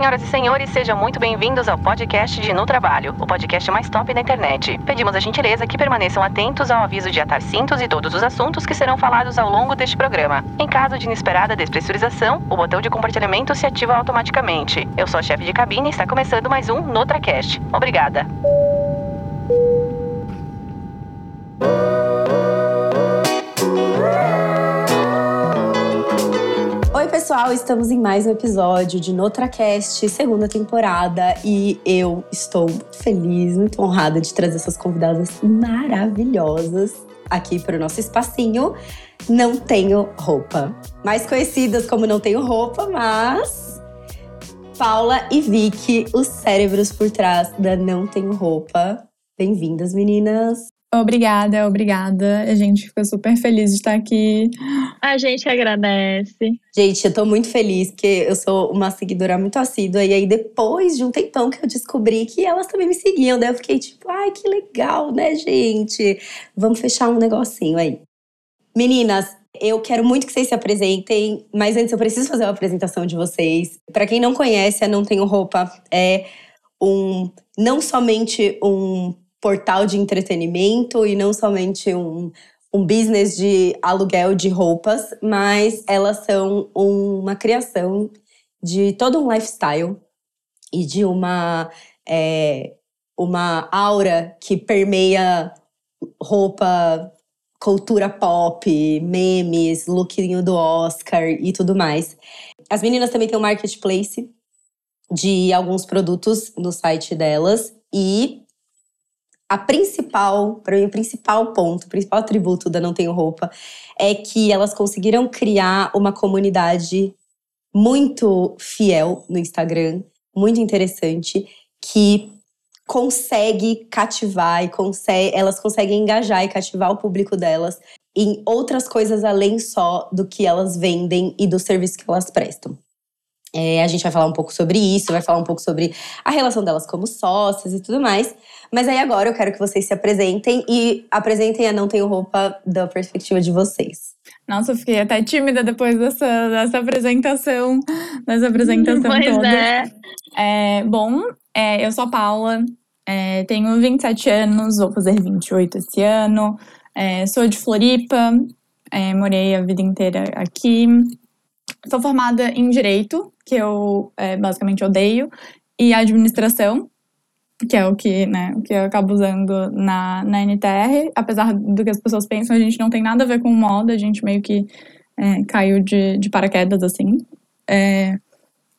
senhoras e senhores, sejam muito bem-vindos ao podcast de No Trabalho, o podcast mais top da internet. Pedimos a gentileza que permaneçam atentos ao aviso de atar cintos e todos os assuntos que serão falados ao longo deste programa. Em caso de inesperada despressurização, o botão de compartilhamento se ativa automaticamente. Eu sou a chefe de cabine e está começando mais um NotraCast. Obrigada. Pessoal, estamos em mais um episódio de NotraCast, segunda temporada, e eu estou muito feliz, muito honrada de trazer essas convidadas maravilhosas aqui para o nosso espacinho. Não tenho roupa. Mais conhecidas como Não Tenho Roupa, mas. Paula e Vicky, os cérebros por trás da Não Tenho Roupa. Bem-vindas, meninas. Obrigada, obrigada. A gente fica super feliz de estar aqui. A gente agradece. Gente, eu tô muito feliz porque eu sou uma seguidora muito assídua. E aí, depois de um tempão que eu descobri que elas também me seguiam, daí eu fiquei tipo, ai, que legal, né, gente? Vamos fechar um negocinho aí. Meninas, eu quero muito que vocês se apresentem, mas antes eu preciso fazer uma apresentação de vocês. Para quem não conhece, a Não Tenho Roupa é um não somente um portal de entretenimento e não somente um, um business de aluguel de roupas, mas elas são uma criação de todo um lifestyle e de uma, é, uma aura que permeia roupa, cultura pop, memes, lookinho do Oscar e tudo mais. As meninas também têm um marketplace de alguns produtos no site delas e a principal, para mim, o principal ponto, o principal atributo da Não Tenho Roupa é que elas conseguiram criar uma comunidade muito fiel no Instagram, muito interessante, que consegue cativar e consegue, elas conseguem engajar e cativar o público delas em outras coisas além só do que elas vendem e do serviço que elas prestam. É, a gente vai falar um pouco sobre isso, vai falar um pouco sobre a relação delas como sócias e tudo mais. Mas aí agora eu quero que vocês se apresentem e apresentem a Não Tenho Roupa da perspectiva de vocês. Nossa, eu fiquei até tímida depois dessa, dessa apresentação, dessa apresentação pois toda. É. é bom, é, eu sou a Paula, é, tenho 27 anos, vou fazer 28 esse ano. É, sou de Floripa, é, morei a vida inteira aqui. Sou formada em Direito, que eu é, basicamente odeio, e Administração, que é o que, né, o que eu acabo usando na, na NTR. Apesar do que as pessoas pensam, a gente não tem nada a ver com moda, a gente meio que é, caiu de, de paraquedas, assim. É,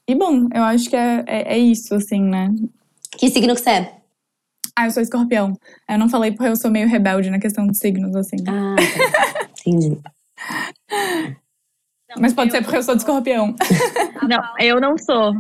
e bom, eu acho que é, é, é, isso, assim, né? Que signo que você é? Ah, eu sou escorpião. Eu não falei porque eu sou meio rebelde na questão de signos, assim. Ah, tá. entendi. Mas pode ser porque eu sou de escorpião. Não, eu não sou.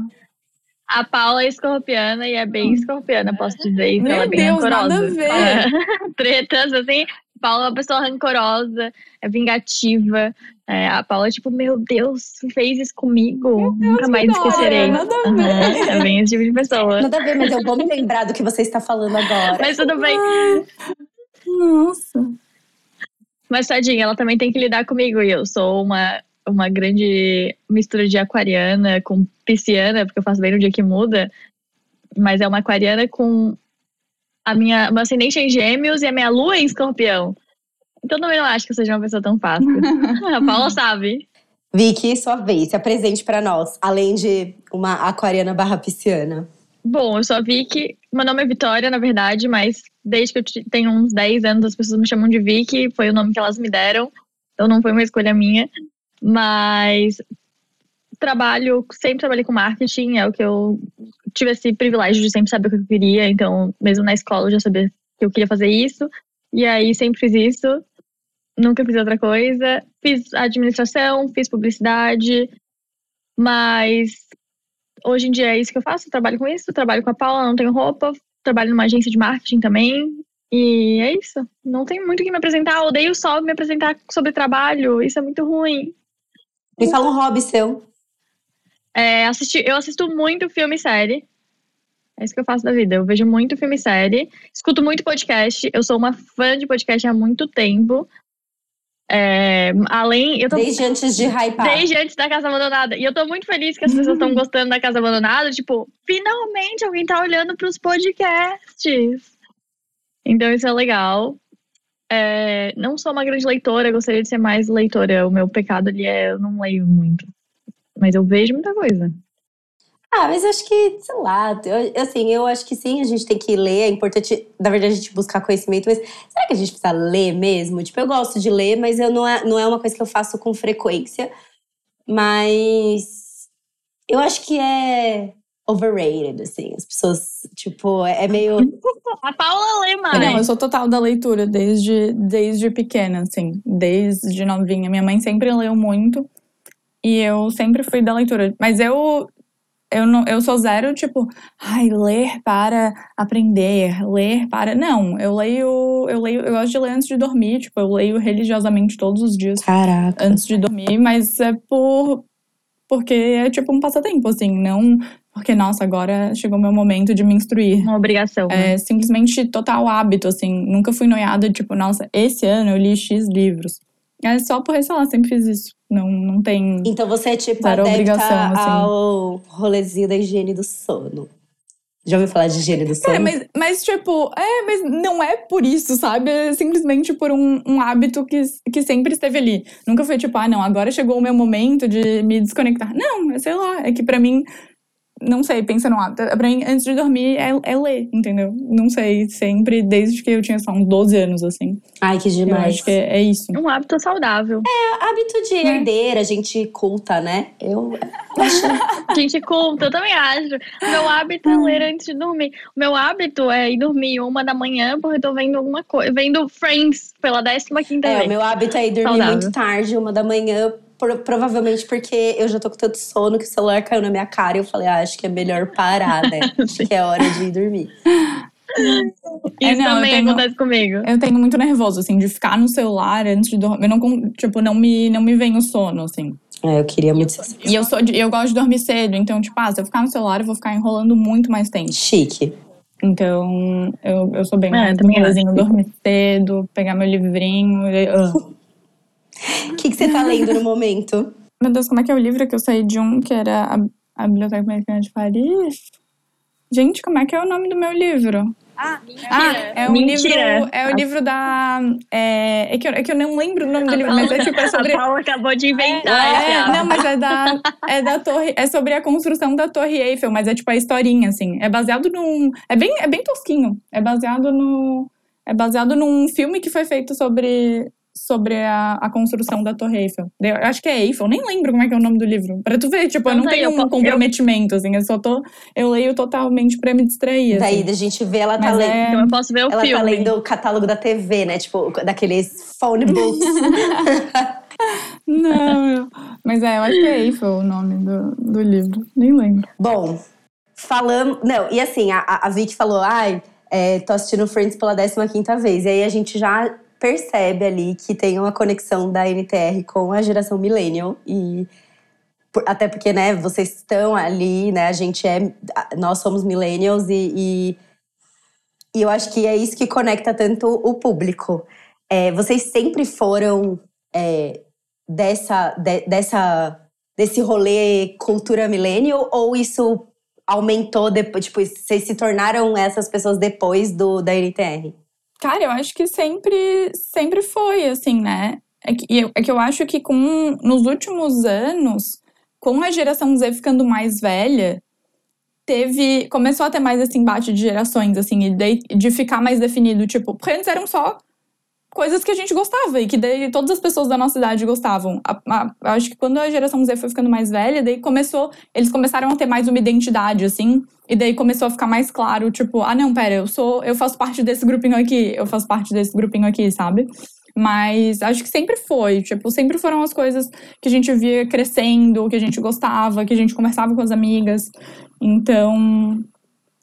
A Paula é escorpiana e é bem escorpiana, posso dizer. Então Meu ela é bem Deus, rancorosa. nada a ver. É. Tretas, assim. Paula é uma pessoa rancorosa, é vingativa. É, a Paula é tipo, meu Deus, fez isso comigo. Deus, Nunca mais esquecerei. nada a ver. Uhum, é bem esse tipo de pessoa. Nada a ver, mas eu vou me lembrar do que você está falando agora. Mas tudo bem. Nossa. Mas tadinha, ela também tem que lidar comigo. E eu sou uma, uma grande mistura de aquariana com pisciana, porque eu faço bem no dia que muda. Mas é uma aquariana com a minha meu ascendente em gêmeos e a minha lua em escorpião. Então também não acho que eu seja uma pessoa tão fácil. a Paula sabe. Vicky, sua vez, se apresente para nós, além de uma aquariana barra pisciana. Bom, eu sou a Vicky. Meu nome é Vitória, na verdade, mas desde que eu te- tenho uns 10 anos as pessoas me chamam de Vicky, foi o nome que elas me deram. Então não foi uma escolha minha. Mas trabalho, sempre trabalhei com marketing, é o que eu tive esse privilégio de sempre saber o que eu queria. Então, mesmo na escola, eu já sabia que eu queria fazer isso. E aí sempre fiz isso. Nunca fiz outra coisa. Fiz administração, fiz publicidade, mas hoje em dia é isso que eu faço, eu trabalho com isso, trabalho com a Paula, não tenho roupa, trabalho numa agência de marketing também. E é isso. Não tem muito o que me apresentar. Odeio só me apresentar sobre trabalho. Isso é muito ruim. Me fala um hobby seu. É, assisti, eu assisto muito filme e série. É isso que eu faço da vida. Eu vejo muito filme e série. Escuto muito podcast. Eu sou uma fã de podcast há muito tempo. É, além, eu tô Desde antes de hypar. Desde antes da Casa Abandonada. E eu tô muito feliz que as pessoas estão gostando da Casa Abandonada. Tipo, finalmente alguém tá olhando pros podcasts. Então isso é legal. É, não sou uma grande leitora, gostaria de ser mais leitora. O meu pecado ali é eu não leio muito. Mas eu vejo muita coisa. Ah, mas acho que, sei lá, eu, assim, eu acho que sim, a gente tem que ler, é importante, na verdade, a gente buscar conhecimento, mas será que a gente precisa ler mesmo? Tipo, eu gosto de ler, mas eu não é, não é uma coisa que eu faço com frequência. Mas eu acho que é overrated, assim. As pessoas, tipo, é meio. A Paula lê mais. Não, eu sou total da leitura desde, desde pequena, assim, desde novinha. Minha mãe sempre leu muito e eu sempre fui da leitura. Mas eu eu, não, eu sou zero, tipo, ai, ler para aprender, ler para. Não, eu leio, eu leio, eu gosto de ler antes de dormir, tipo, eu leio religiosamente todos os dias. Caraca. Antes de dormir, mas é por. Porque é tipo um passatempo, assim, não porque, nossa, agora chegou o meu momento de me instruir. Uma obrigação. É né? simplesmente total hábito, assim. Nunca fui noiada, tipo, nossa, esse ano eu li X livros. É só porque, sei lá, sempre fiz isso. Não, não tem. Então você é tipo Zero obrigação, assim. ao rolezinho da higiene do sono. Já ouviu falar de higiene do sono? Cara, mas, mas, tipo, é, mas não é por isso, sabe? É simplesmente por um, um hábito que, que sempre esteve ali. Nunca foi tipo, ah, não, agora chegou o meu momento de me desconectar. Não, sei lá, é que pra mim não sei, pensa no hábito. Pra mim, antes de dormir, é, é, ler, entendeu? Não sei, sempre, desde que eu tinha só uns 12 anos, assim. Ai, que demais. Eu acho que é, é isso. Um hábito saudável. É hábito de herdeira, gente culta, né? Eu acho. Gente culta, eu também acho. Meu hábito é ler antes de dormir. O meu hábito é ir dormir uma da manhã, porque eu tô vendo alguma coisa. Vendo Friends pela 15 quinta É, vez. o meu hábito é ir dormir Saudável. muito tarde, uma da manhã. Pro- provavelmente porque eu já tô com tanto sono que o celular caiu na minha cara e eu falei, ah, acho que é melhor parar, né? acho que é hora de ir dormir. É, Isso não, eu também tenho- acontece comigo. Eu tenho muito nervoso, assim, de ficar no celular antes de dormir. Eu não, tipo, não me, não me vem o sono, assim. É, eu queria muito ser E eu, sou de- eu gosto de dormir cedo, então, tipo, ah, se eu ficar no celular, eu vou ficar enrolando muito mais tempo. chique. Então, eu, eu sou bem É, mais também dormir cedo, pegar meu livrinho. e- ah. O que, que você tá lendo no momento? Meu Deus, como é que é o livro que eu saí de um, que era a, a Biblioteca Americana de Paris? Gente, como é que é o nome do meu livro? Ah, é o Mentira. livro. É o livro da. É, é, que eu, é que eu não lembro o nome do livro, mas é tipo é sobre. A Paula acabou de inventar É, hábito. não, mas é da, é da torre, é sobre a construção da Torre Eiffel, mas é tipo a historinha, assim. É baseado num. É bem, é bem tosquinho. É baseado no. É baseado num filme que foi feito sobre, sobre a, a construção da Torre Eiffel. Eu acho que é Eiffel, nem lembro como é que é o nome do livro. Pra tu ver, tipo, eu Então não tá tenho eu um comprometimento, assim. Eu só tô. Eu leio totalmente pra me distrair. Daí assim. a gente vê ela tá Mas lendo. é- Então eu posso ver o Ela filme. tá lendo o catálogo da TV, né? Tipo, daqueles phone books. Não, eu- mas é, eu acho que é Eiffel o nome do, do livro. Nem lembro. Bom, falamos. Não, e assim, a, a Vicky falou: ai, é, tô assistindo Friends pela 15 vez. E aí a gente já percebe ali que tem uma conexão da NTR com a geração Millennial. E. até porque, né, vocês estão ali, né? A gente é. Nós somos Millennials e. e e eu acho que é isso que conecta tanto o público. É, vocês sempre foram é, dessa, de- dessa, desse rolê cultura millennial ou isso aumentou depois? Tipo, vocês se tornaram essas pessoas depois do, da NTR? Cara, eu acho que sempre, sempre foi, assim, né? É que, eu, é que eu acho que com, nos últimos anos, com a geração Z ficando mais velha, teve. Começou a ter mais esse embate de gerações, assim, e daí- de ficar mais definido, tipo, porque antes eram só coisas que a gente gostava e que daí todas as pessoas da nossa idade gostavam. A- a- acho que quando a geração Z foi ficando mais velha, daí começou, eles começaram a ter mais uma identidade assim, e daí começou a ficar mais claro, tipo, ah não, pera, eu sou, eu faço parte desse grupinho aqui, eu faço parte desse grupinho aqui, sabe? Mas acho que sempre foi, tipo, sempre foram as coisas que a gente via crescendo, que a gente gostava, que a gente conversava com as amigas. Então,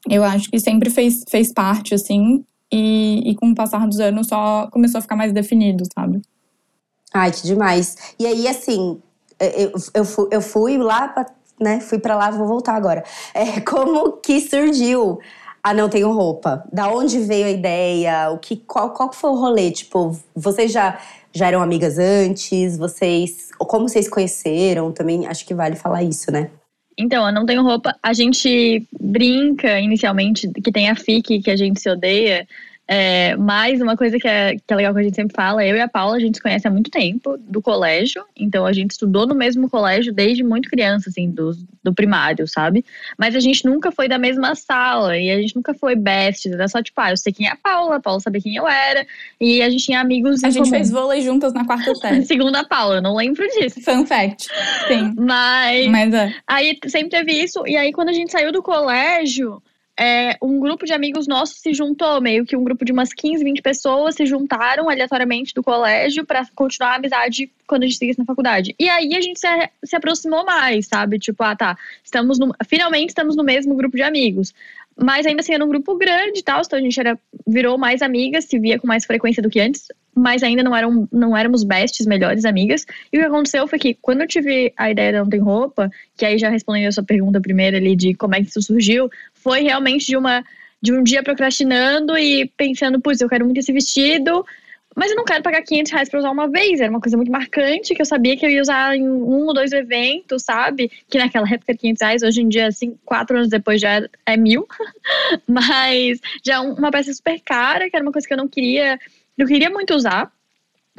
eu acho que sempre fez, fez parte, assim, e, e com o passar dos anos só começou a ficar mais definido, sabe? Ai, que demais. E aí, assim, eu, eu, fui, eu fui lá, pra, né? Fui pra lá, vou voltar agora. É, como que surgiu a Não Tenho Roupa? Da onde veio a ideia? O que, qual, qual foi o rolê? Tipo, vocês já já eram amigas antes? Vocês. Como vocês conheceram? Também acho que vale falar isso, né? Então, eu não tenho roupa. A gente brinca inicialmente que tem a FIC que a gente se odeia. É, mas uma coisa que é, que é legal que a gente sempre fala, eu e a Paula, a gente se conhece há muito tempo, do colégio. Então a gente estudou no mesmo colégio desde muito criança, assim, do, do primário, sabe? Mas a gente nunca foi da mesma sala e a gente nunca foi best. Era só tipo, ah, eu sei quem é a Paula, a Paula sabia quem eu era. E a gente tinha amigos. A gente comum. fez vôlei juntas na quarta série. Segundo a Paula, eu não lembro disso. Fun fact. Sim. Mas. Mas é. Aí sempre teve isso. E aí, quando a gente saiu do colégio, é, um grupo de amigos nossos se juntou, meio que um grupo de umas 15, 20 pessoas se juntaram aleatoriamente do colégio para continuar a amizade quando a gente seguisse na faculdade. E aí a gente se, se aproximou mais, sabe? Tipo, ah, tá, estamos no, finalmente estamos no mesmo grupo de amigos. Mas ainda assim era um grupo grande e tal, então a gente era, virou mais amigas, se via com mais frequência do que antes, mas ainda não, eram, não éramos bestes, melhores amigas. E o que aconteceu foi que quando eu tive a ideia de Não Tem Roupa, que aí já respondendo a sua pergunta primeira ali de como é que isso surgiu, foi realmente de uma de um dia procrastinando e pensando, putz, eu quero muito esse vestido, mas eu não quero pagar 500 reais pra usar uma vez. Era uma coisa muito marcante, que eu sabia que eu ia usar em um ou dois eventos, sabe? Que naquela época era 500 reais, hoje em dia, assim, quatro anos depois já é mil. mas já é uma peça super cara, que era uma coisa que eu não queria, eu queria muito usar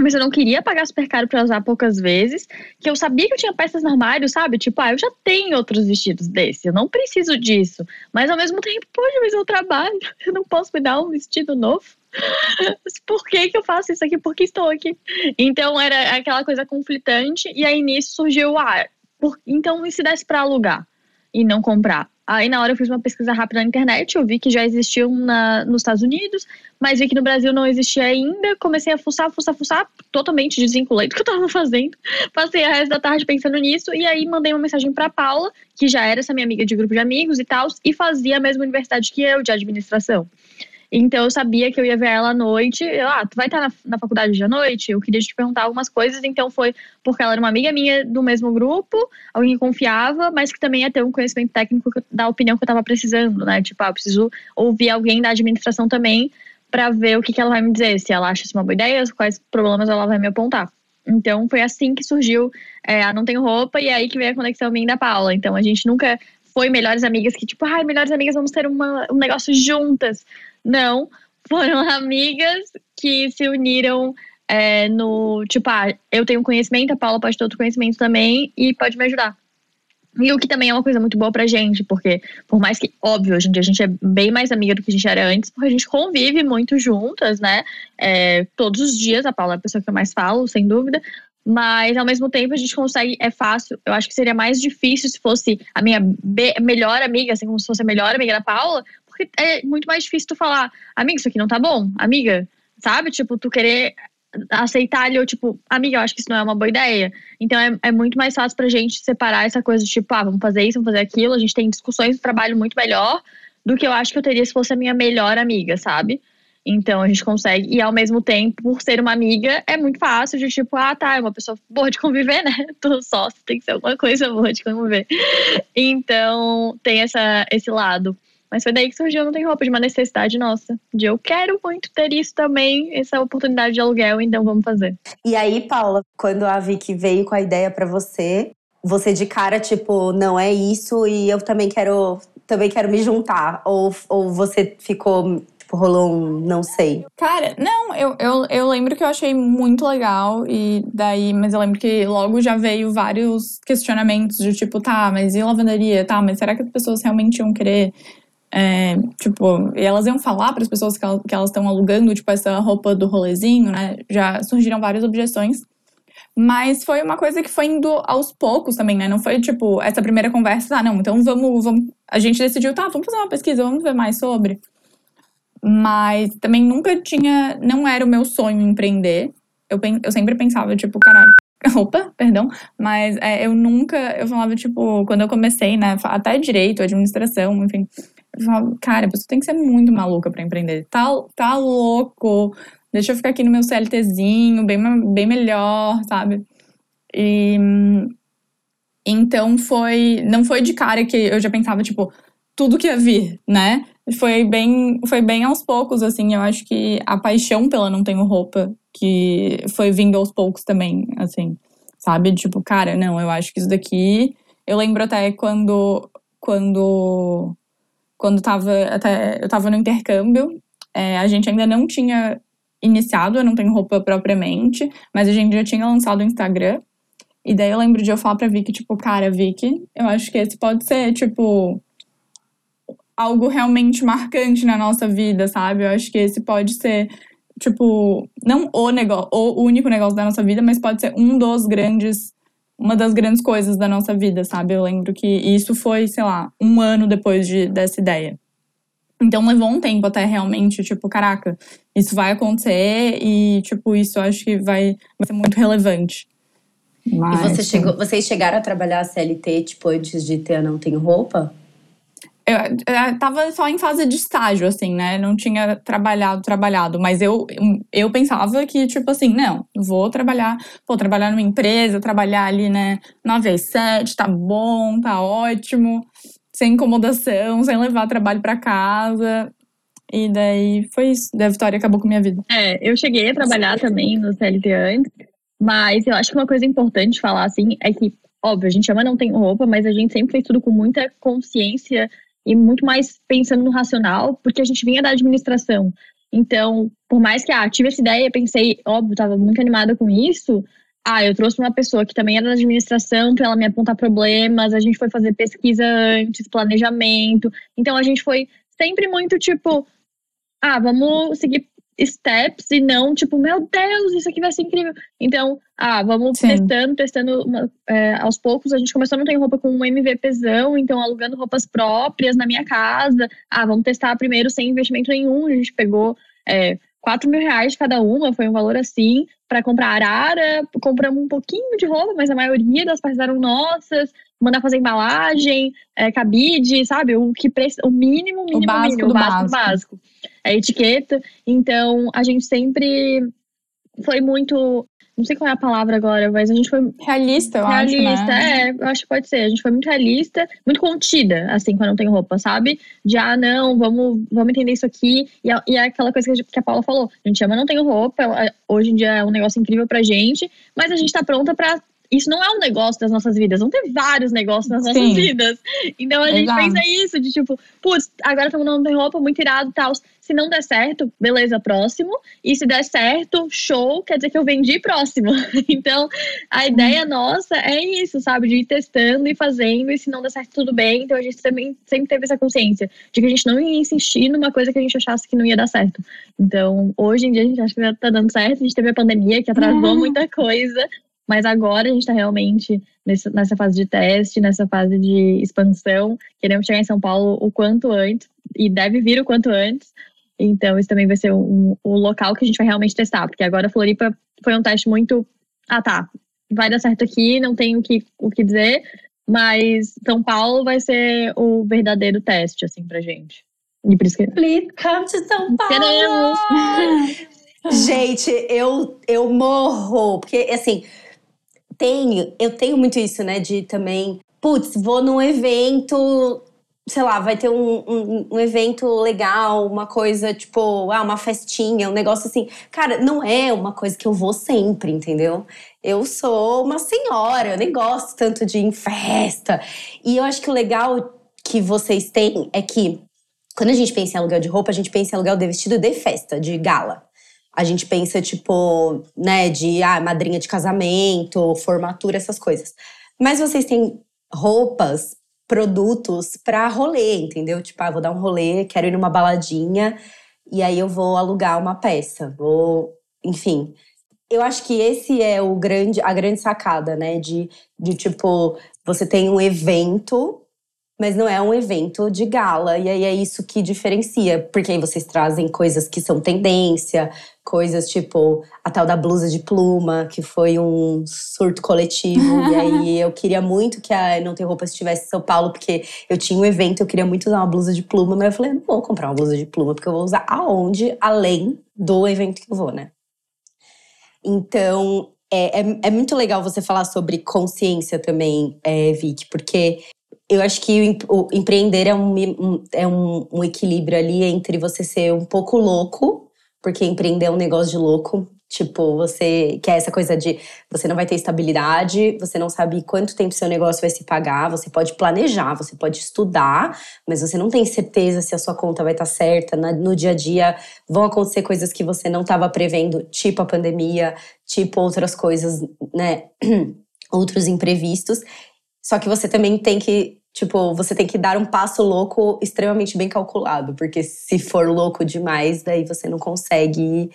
mas eu não queria pagar super caro para usar poucas vezes, que eu sabia que eu tinha peças no armário, sabe? Tipo, ah, eu já tenho outros vestidos desse, eu não preciso disso. Mas ao mesmo tempo, poxa, mas eu trabalho, eu não posso me dar um vestido novo. Por que, que eu faço isso aqui? Por que estou aqui? Então era aquela coisa conflitante, e aí nisso surgiu, ah, por, então e se desse para alugar e não comprar? Aí na hora eu fiz uma pesquisa rápida na internet, eu vi que já existiam na, nos Estados Unidos, mas vi que no Brasil não existia ainda. Comecei a fuçar, fuçar, fuçar, totalmente desvinculei do que eu tava fazendo. Passei a resto da tarde pensando nisso, e aí mandei uma mensagem pra Paula, que já era essa minha amiga de grupo de amigos e tal, e fazia a mesma universidade que eu, de administração. Então eu sabia que eu ia ver ela à noite. ah, tu vai estar na, na faculdade de à noite? Eu queria te perguntar algumas coisas. Então foi porque ela era uma amiga minha do mesmo grupo, alguém que confiava, mas que também ia ter um conhecimento técnico da opinião que eu estava precisando, né? Tipo, ah, eu preciso ouvir alguém da administração também para ver o que, que ela vai me dizer, se ela acha isso uma boa ideia, quais problemas ela vai me apontar. Então foi assim que surgiu é, a Não Tenho Roupa e é aí que veio a conexão minha da Paula. Então a gente nunca foi melhores amigas que, tipo, ai, melhores amigas, vamos ter uma, um negócio juntas. Não, foram amigas que se uniram é, no tipo, ah, eu tenho conhecimento, a Paula pode ter outro conhecimento também e pode me ajudar. E o que também é uma coisa muito boa pra gente, porque por mais que, óbvio, hoje em dia a gente é bem mais amiga do que a gente era antes, porque a gente convive muito juntas, né? É, todos os dias, a Paula é a pessoa que eu mais falo, sem dúvida. Mas ao mesmo tempo a gente consegue, é fácil. Eu acho que seria mais difícil se fosse a minha melhor amiga, assim como se fosse a melhor amiga da Paula, porque é muito mais difícil tu falar, amiga, isso aqui não tá bom, amiga, sabe? Tipo, tu querer aceitar ali, ou tipo, amiga, eu acho que isso não é uma boa ideia. Então é, é muito mais fácil pra gente separar essa coisa de tipo, ah, vamos fazer isso, vamos fazer aquilo. A gente tem discussões de trabalho muito melhor do que eu acho que eu teria se fosse a minha melhor amiga, sabe? Então a gente consegue, e ao mesmo tempo, por ser uma amiga, é muito fácil de tipo, ah, tá, é uma pessoa boa de conviver, né? Tô sócio, tem que ser alguma coisa boa de conviver. Então tem essa, esse lado. Mas foi daí que surgiu Não Tem Roupa, de uma necessidade nossa. De eu quero muito ter isso também, essa oportunidade de aluguel, então vamos fazer. E aí, Paula, quando a Vicky veio com a ideia para você, você de cara, tipo, não é isso e eu também quero, também quero me juntar? Ou, ou você ficou Tipo, rolou um não sei. Cara, não, eu, eu, eu lembro que eu achei muito legal, e daí, mas eu lembro que logo já veio vários questionamentos de tipo, tá, mas e lavanderia? Tá, mas será que as pessoas realmente iam querer é, tipo, e elas iam falar para as pessoas que elas estão alugando, tipo, essa roupa do rolezinho, né? Já surgiram várias objeções. Mas foi uma coisa que foi indo aos poucos também, né? Não foi tipo essa primeira conversa, ah, não, então vamos, vamos. A gente decidiu, tá, vamos fazer uma pesquisa, vamos ver mais sobre. Mas também nunca tinha. Não era o meu sonho empreender. Eu, eu sempre pensava, tipo, caralho. Opa, perdão. Mas é, eu nunca. Eu falava, tipo, quando eu comecei, né? Até direito, administração, enfim. Eu falava, cara, você tem que ser muito maluca para empreender. Tá, tá louco. Deixa eu ficar aqui no meu CLTzinho, bem, bem melhor, sabe? E. Então foi. Não foi de cara que eu já pensava, tipo, tudo que ia vir, né? Foi bem, foi bem aos poucos, assim. Eu acho que a paixão pela Não Tenho Roupa, que foi vindo aos poucos também, assim. Sabe? Tipo, cara, não, eu acho que isso daqui. Eu lembro até quando. Quando. Quando tava. Até, eu tava no intercâmbio, é, a gente ainda não tinha iniciado, eu não tenho roupa propriamente, mas a gente já tinha lançado o Instagram. E daí eu lembro de eu falar pra Vicky, tipo, cara, Vicky, eu acho que esse pode ser, tipo, algo realmente marcante na nossa vida, sabe? Eu acho que esse pode ser, tipo, não o negócio, o único negócio da nossa vida, mas pode ser um dos grandes, uma das grandes coisas da nossa vida, sabe? Eu lembro que isso foi, sei lá, um ano depois de, dessa ideia. Então levou um tempo até realmente, tipo, caraca, isso vai acontecer e, tipo, isso eu acho que vai, vai ser muito relevante. Mas, e você chegou, vocês chegaram a trabalhar a CLT, tipo, antes de ter a Não Tenho Roupa? Eu, eu tava só em fase de estágio, assim, né? Não tinha trabalhado, trabalhado. Mas eu, eu pensava que, tipo assim, não, vou trabalhar, vou trabalhar numa empresa, trabalhar ali, né, 9 às 7, tá bom, tá ótimo, sem incomodação, sem levar trabalho para casa. E daí foi isso. Daí a Vitória acabou com minha vida. É, eu cheguei a trabalhar também no CLT antes. Mas eu acho que uma coisa importante falar, assim, é que, óbvio, a gente ama não tem roupa, mas a gente sempre fez tudo com muita consciência e muito mais pensando no racional, porque a gente vinha da administração. Então, por mais que ah, tive essa ideia, pensei, óbvio, estava muito animada com isso. Ah, eu trouxe uma pessoa que também era da administração para ela me apontar problemas. A gente foi fazer pesquisa antes, planejamento. Então, a gente foi sempre muito tipo, ah, vamos seguir steps e não tipo, meu Deus, isso aqui vai ser incrível. Então, ah, vamos Sim. testando, testando uma, é, aos poucos. A gente começou a não ter roupa com um MVPzão, então alugando roupas próprias na minha casa. Ah, vamos testar primeiro sem investimento nenhum. A gente pegou é, 4 mil reais cada uma, foi um valor assim, para comprar arara. Compramos um pouquinho de roupa, mas a maioria das partes eram nossas. Mandar fazer embalagem, é, cabide, sabe? O que o mínimo, mínimo, o básico, mínimo, o básico, básico. básico. A etiqueta. Então, a gente sempre foi muito não sei qual é a palavra agora, mas a gente foi. Realista, eu realista, acho. Realista, né? é, eu acho que pode ser. A gente foi muito realista, muito contida, assim, quando não tem roupa, sabe? De, ah, não, vamos, vamos entender isso aqui. E, e é aquela coisa que a, que a Paula falou: a gente ama não tem roupa, é, hoje em dia é um negócio incrível pra gente, mas a gente tá pronta pra isso não é um negócio das nossas vidas. Vão ter vários negócios nas Sim. nossas vidas. Então a gente Exato. pensa isso, de tipo, putz, agora estamos não tem roupa, muito irado e tal. Se não der certo, beleza, próximo. E se der certo, show, quer dizer que eu vendi próximo. então, a ideia nossa é isso, sabe? De ir testando e fazendo, e se não der certo, tudo bem. Então a gente também sempre teve essa consciência de que a gente não ia insistir numa coisa que a gente achasse que não ia dar certo. Então, hoje em dia a gente acha que tá dando certo. A gente teve a pandemia que atrasou uhum. muita coisa. Mas agora a gente está realmente nessa fase de teste, nessa fase de expansão. Queremos chegar em São Paulo o quanto antes, e deve vir o quanto antes. Então, isso também vai ser um, o local que a gente vai realmente testar, porque agora a Floripa foi um teste muito. Ah, tá, vai dar certo aqui, não tenho o que, o que dizer, mas São Paulo vai ser o verdadeiro teste, assim, pra gente. E por isso que. Please come to São Paulo! Queremos! gente, eu, eu morro, porque assim tenho, eu tenho muito isso, né? De também, putz, vou num evento, sei lá, vai ter um, um, um, evento legal, uma coisa tipo, ah, uma festinha, um negócio assim. Cara, não é uma coisa que eu vou sempre, entendeu? Eu sou uma senhora, eu nem gosto tanto de ir em festa. E eu acho que o legal que vocês têm é que quando a gente pensa em aluguel de roupa, a gente pensa em aluguel de vestido de festa, de gala. A gente pensa, tipo, né, de ah, madrinha de casamento, formatura, essas coisas. Mas vocês têm roupas, produtos para rolê, entendeu? Tipo, ah, vou dar um rolê, quero ir numa baladinha, e aí eu vou alugar uma peça. Vou, enfim. Eu acho que esse é o grande, a grande sacada, né? De, de tipo, você tem um evento mas não é um evento de gala. E aí é isso que diferencia, porque aí vocês trazem coisas que são tendência, coisas tipo a tal da blusa de pluma, que foi um surto coletivo. e aí eu queria muito que a Não Tem Roupa estivesse em São Paulo, porque eu tinha um evento, eu queria muito usar uma blusa de pluma, mas eu falei, não vou comprar uma blusa de pluma, porque eu vou usar aonde, além do evento que eu vou, né? Então, é, é, é muito legal você falar sobre consciência também, é, Vicky, porque eu acho que o, empreender é, um, é um, um, equilíbrio ali entre você ser um pouco louco, porque empreender é um negócio de louco. Tipo, você quer essa coisa de você não vai ter estabilidade, você não sabe quanto tempo seu negócio vai se pagar, você pode planejar, você pode estudar, mas você não tem certeza se a sua conta vai estar certa. No dia a dia vão acontecer coisas que você não estava prevendo, tipo a pandemia, tipo outras coisas, né? Outros imprevistos. Só que você também tem que Tipo, você tem que dar um passo louco extremamente bem calculado, porque se for louco demais, daí você não consegue.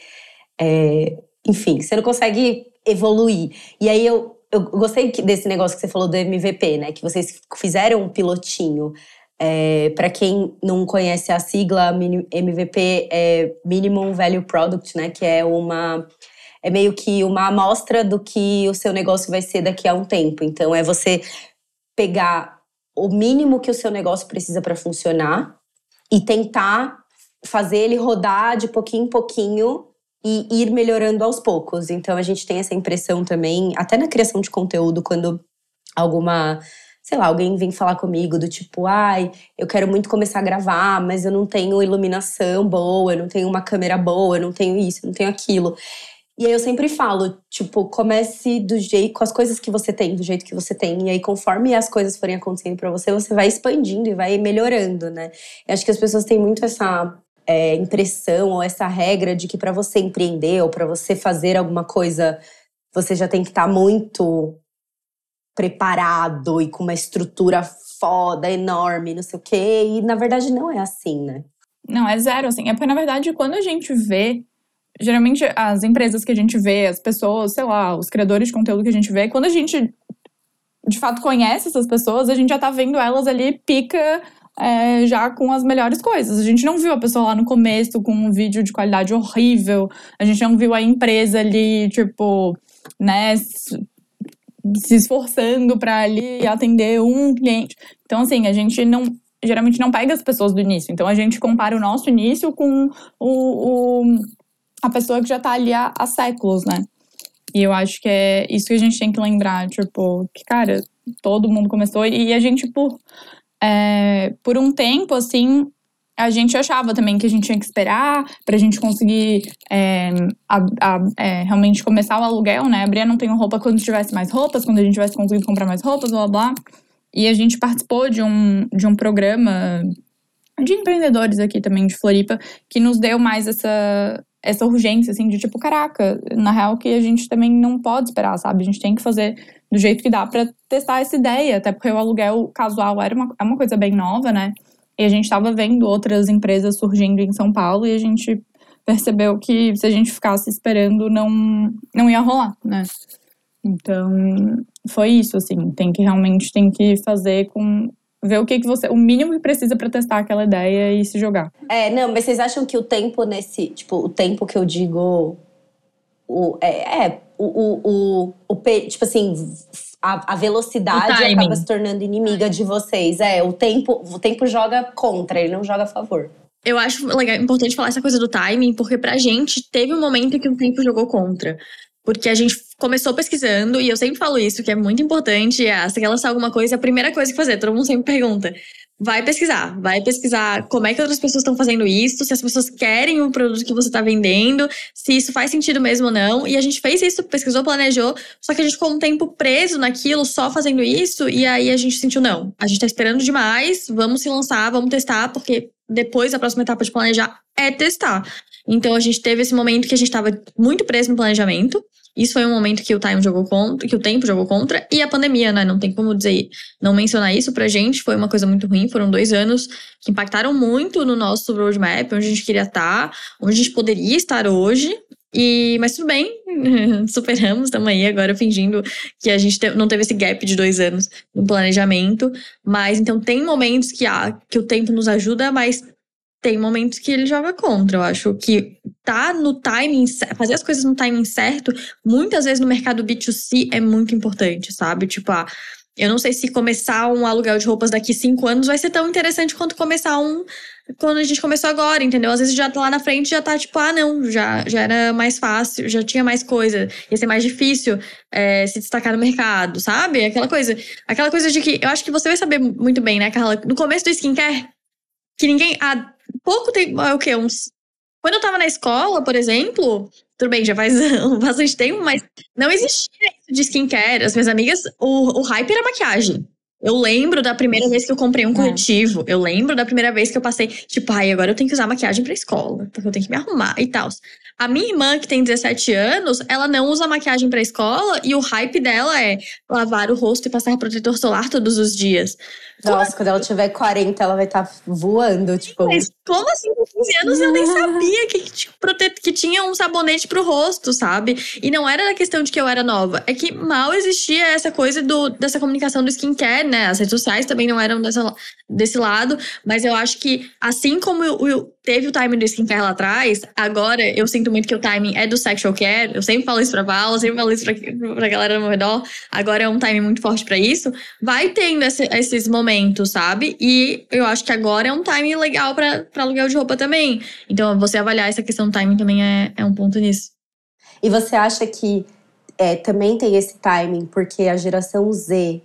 É, enfim, você não consegue evoluir. E aí eu, eu gostei desse negócio que você falou do MVP, né? Que vocês fizeram um pilotinho. É, para quem não conhece a sigla MVP é Minimum Value Product, né? Que é uma é meio que uma amostra do que o seu negócio vai ser daqui a um tempo. Então é você pegar o mínimo que o seu negócio precisa para funcionar e tentar fazer ele rodar de pouquinho em pouquinho e ir melhorando aos poucos. Então a gente tem essa impressão também, até na criação de conteúdo, quando alguma, sei lá, alguém vem falar comigo do tipo, ai, eu quero muito começar a gravar, mas eu não tenho iluminação boa, eu não tenho uma câmera boa, eu não tenho isso, eu não tenho aquilo. E aí eu sempre falo, tipo, comece do jeito, com as coisas que você tem, do jeito que você tem. E aí, conforme as coisas forem acontecendo para você, você vai expandindo e vai melhorando, né? Eu acho que as pessoas têm muito essa é, impressão ou essa regra de que para você empreender ou para você fazer alguma coisa, você já tem que estar tá muito preparado e com uma estrutura foda, enorme, não sei o quê. E na verdade não é assim, né? Não, é zero, assim. É porque, na verdade, quando a gente vê geralmente as empresas que a gente vê, as pessoas, sei lá, os criadores de conteúdo que a gente vê, quando a gente de fato conhece essas pessoas, a gente já tá vendo elas ali pica é, já com as melhores coisas. A gente não viu a pessoa lá no começo com um vídeo de qualidade horrível, a gente não viu a empresa ali, tipo, né, se esforçando para ali atender um cliente. Então, assim, a gente não geralmente não pega as pessoas do início. Então, a gente compara o nosso início com o, o a pessoa que já tá ali há, há séculos, né? E eu acho que é isso que a gente tem que lembrar, tipo, que, cara, todo mundo começou e a gente, por, é, por um tempo, assim, a gente achava também que a gente tinha que esperar pra gente conseguir é, a, a, é, realmente começar o aluguel, né? A Bria não tem roupa quando tivesse mais roupas, quando a gente tivesse conseguido comprar mais roupas, blá blá. E a gente participou de um, de um programa de empreendedores aqui também de Floripa que nos deu mais essa, essa urgência, assim, de tipo, caraca, na real que a gente também não pode esperar, sabe? A gente tem que fazer do jeito que dá para testar essa ideia, até porque o aluguel casual era uma, é uma coisa bem nova, né? E a gente estava vendo outras empresas surgindo em São Paulo e a gente percebeu que se a gente ficasse esperando, não, não ia rolar, né? Então, foi isso, assim, tem que realmente tem que fazer com ver o que, que você. O mínimo que precisa para testar aquela ideia e se jogar. É, não, mas vocês acham que o tempo nesse. Tipo, o tempo que eu digo. O, é, é o, o, o, o, tipo assim, a, a velocidade acaba se tornando inimiga de vocês. É, o tempo, o tempo joga contra, ele não joga a favor. Eu acho legal, importante falar essa coisa do timing, porque pra gente teve um momento em que o tempo jogou contra. Porque a gente começou pesquisando, e eu sempre falo isso, que é muito importante. É, você quer lançar alguma coisa, a primeira coisa que fazer, todo mundo sempre pergunta. Vai pesquisar, vai pesquisar como é que outras pessoas estão fazendo isso, se as pessoas querem o produto que você está vendendo, se isso faz sentido mesmo ou não. E a gente fez isso, pesquisou, planejou, só que a gente ficou um tempo preso naquilo, só fazendo isso, e aí a gente sentiu, não, a gente está esperando demais, vamos se lançar, vamos testar, porque depois a próxima etapa de planejar é testar. Então a gente teve esse momento que a gente estava muito preso no planejamento. Isso foi um momento que o time jogou contra, que o tempo jogou contra, e a pandemia, né? Não tem como dizer, não mencionar isso pra gente, foi uma coisa muito ruim. Foram dois anos que impactaram muito no nosso roadmap, onde a gente queria estar, onde a gente poderia estar hoje. E, mas tudo bem, superamos, estamos aí agora fingindo que a gente não teve esse gap de dois anos no planejamento. Mas então tem momentos que, ah, que o tempo nos ajuda, mas tem momentos que ele joga contra. Eu acho que tá no timing, fazer as coisas no timing certo, muitas vezes no mercado B2C é muito importante, sabe? Tipo, ah, Eu não sei se começar um aluguel de roupas daqui cinco anos vai ser tão interessante quanto começar um quando a gente começou agora, entendeu? Às vezes já tá lá na frente já tá tipo, ah, não, já, já era mais fácil, já tinha mais coisa, ia ser mais difícil é, se destacar no mercado, sabe? Aquela coisa. Aquela coisa de que eu acho que você vai saber muito bem, né, Carla? No começo do skincare, que ninguém. Pouco tempo. É o quê? Uns. Quando eu tava na escola, por exemplo, tudo bem, já faz bastante tempo, mas não existia isso de skincare. As minhas amigas, o, o hype era maquiagem. Eu lembro da primeira vez que eu comprei um é. corretivo. Eu lembro da primeira vez que eu passei, tipo, ai, agora eu tenho que usar maquiagem pra escola, porque eu tenho que me arrumar e tal. A minha irmã, que tem 17 anos, ela não usa maquiagem pra escola e o hype dela é lavar o rosto e passar protetor solar todos os dias. Nossa, como... quando ela tiver 40, ela vai estar tá voando, tipo. Mas como assim, com 15 anos eu nem sabia que, que, que tinha um sabonete pro rosto, sabe? E não era da questão de que eu era nova, é que mal existia essa coisa do, dessa comunicação do skincare, né? As redes sociais também não eram dessa, desse lado, mas eu acho que assim como o, teve o timing do skincare lá atrás, agora eu sinto muito que o timing é do sexual care. Eu sempre falo isso pra Val, sempre falo isso pra, pra galera no meu redor. Agora é um timing muito forte para isso. Vai tendo esse, esses momentos, sabe? E eu acho que agora é um timing legal para aluguel de roupa também. Então, você avaliar essa questão do timing também é, é um ponto nisso. E você acha que é, também tem esse timing, porque a geração Z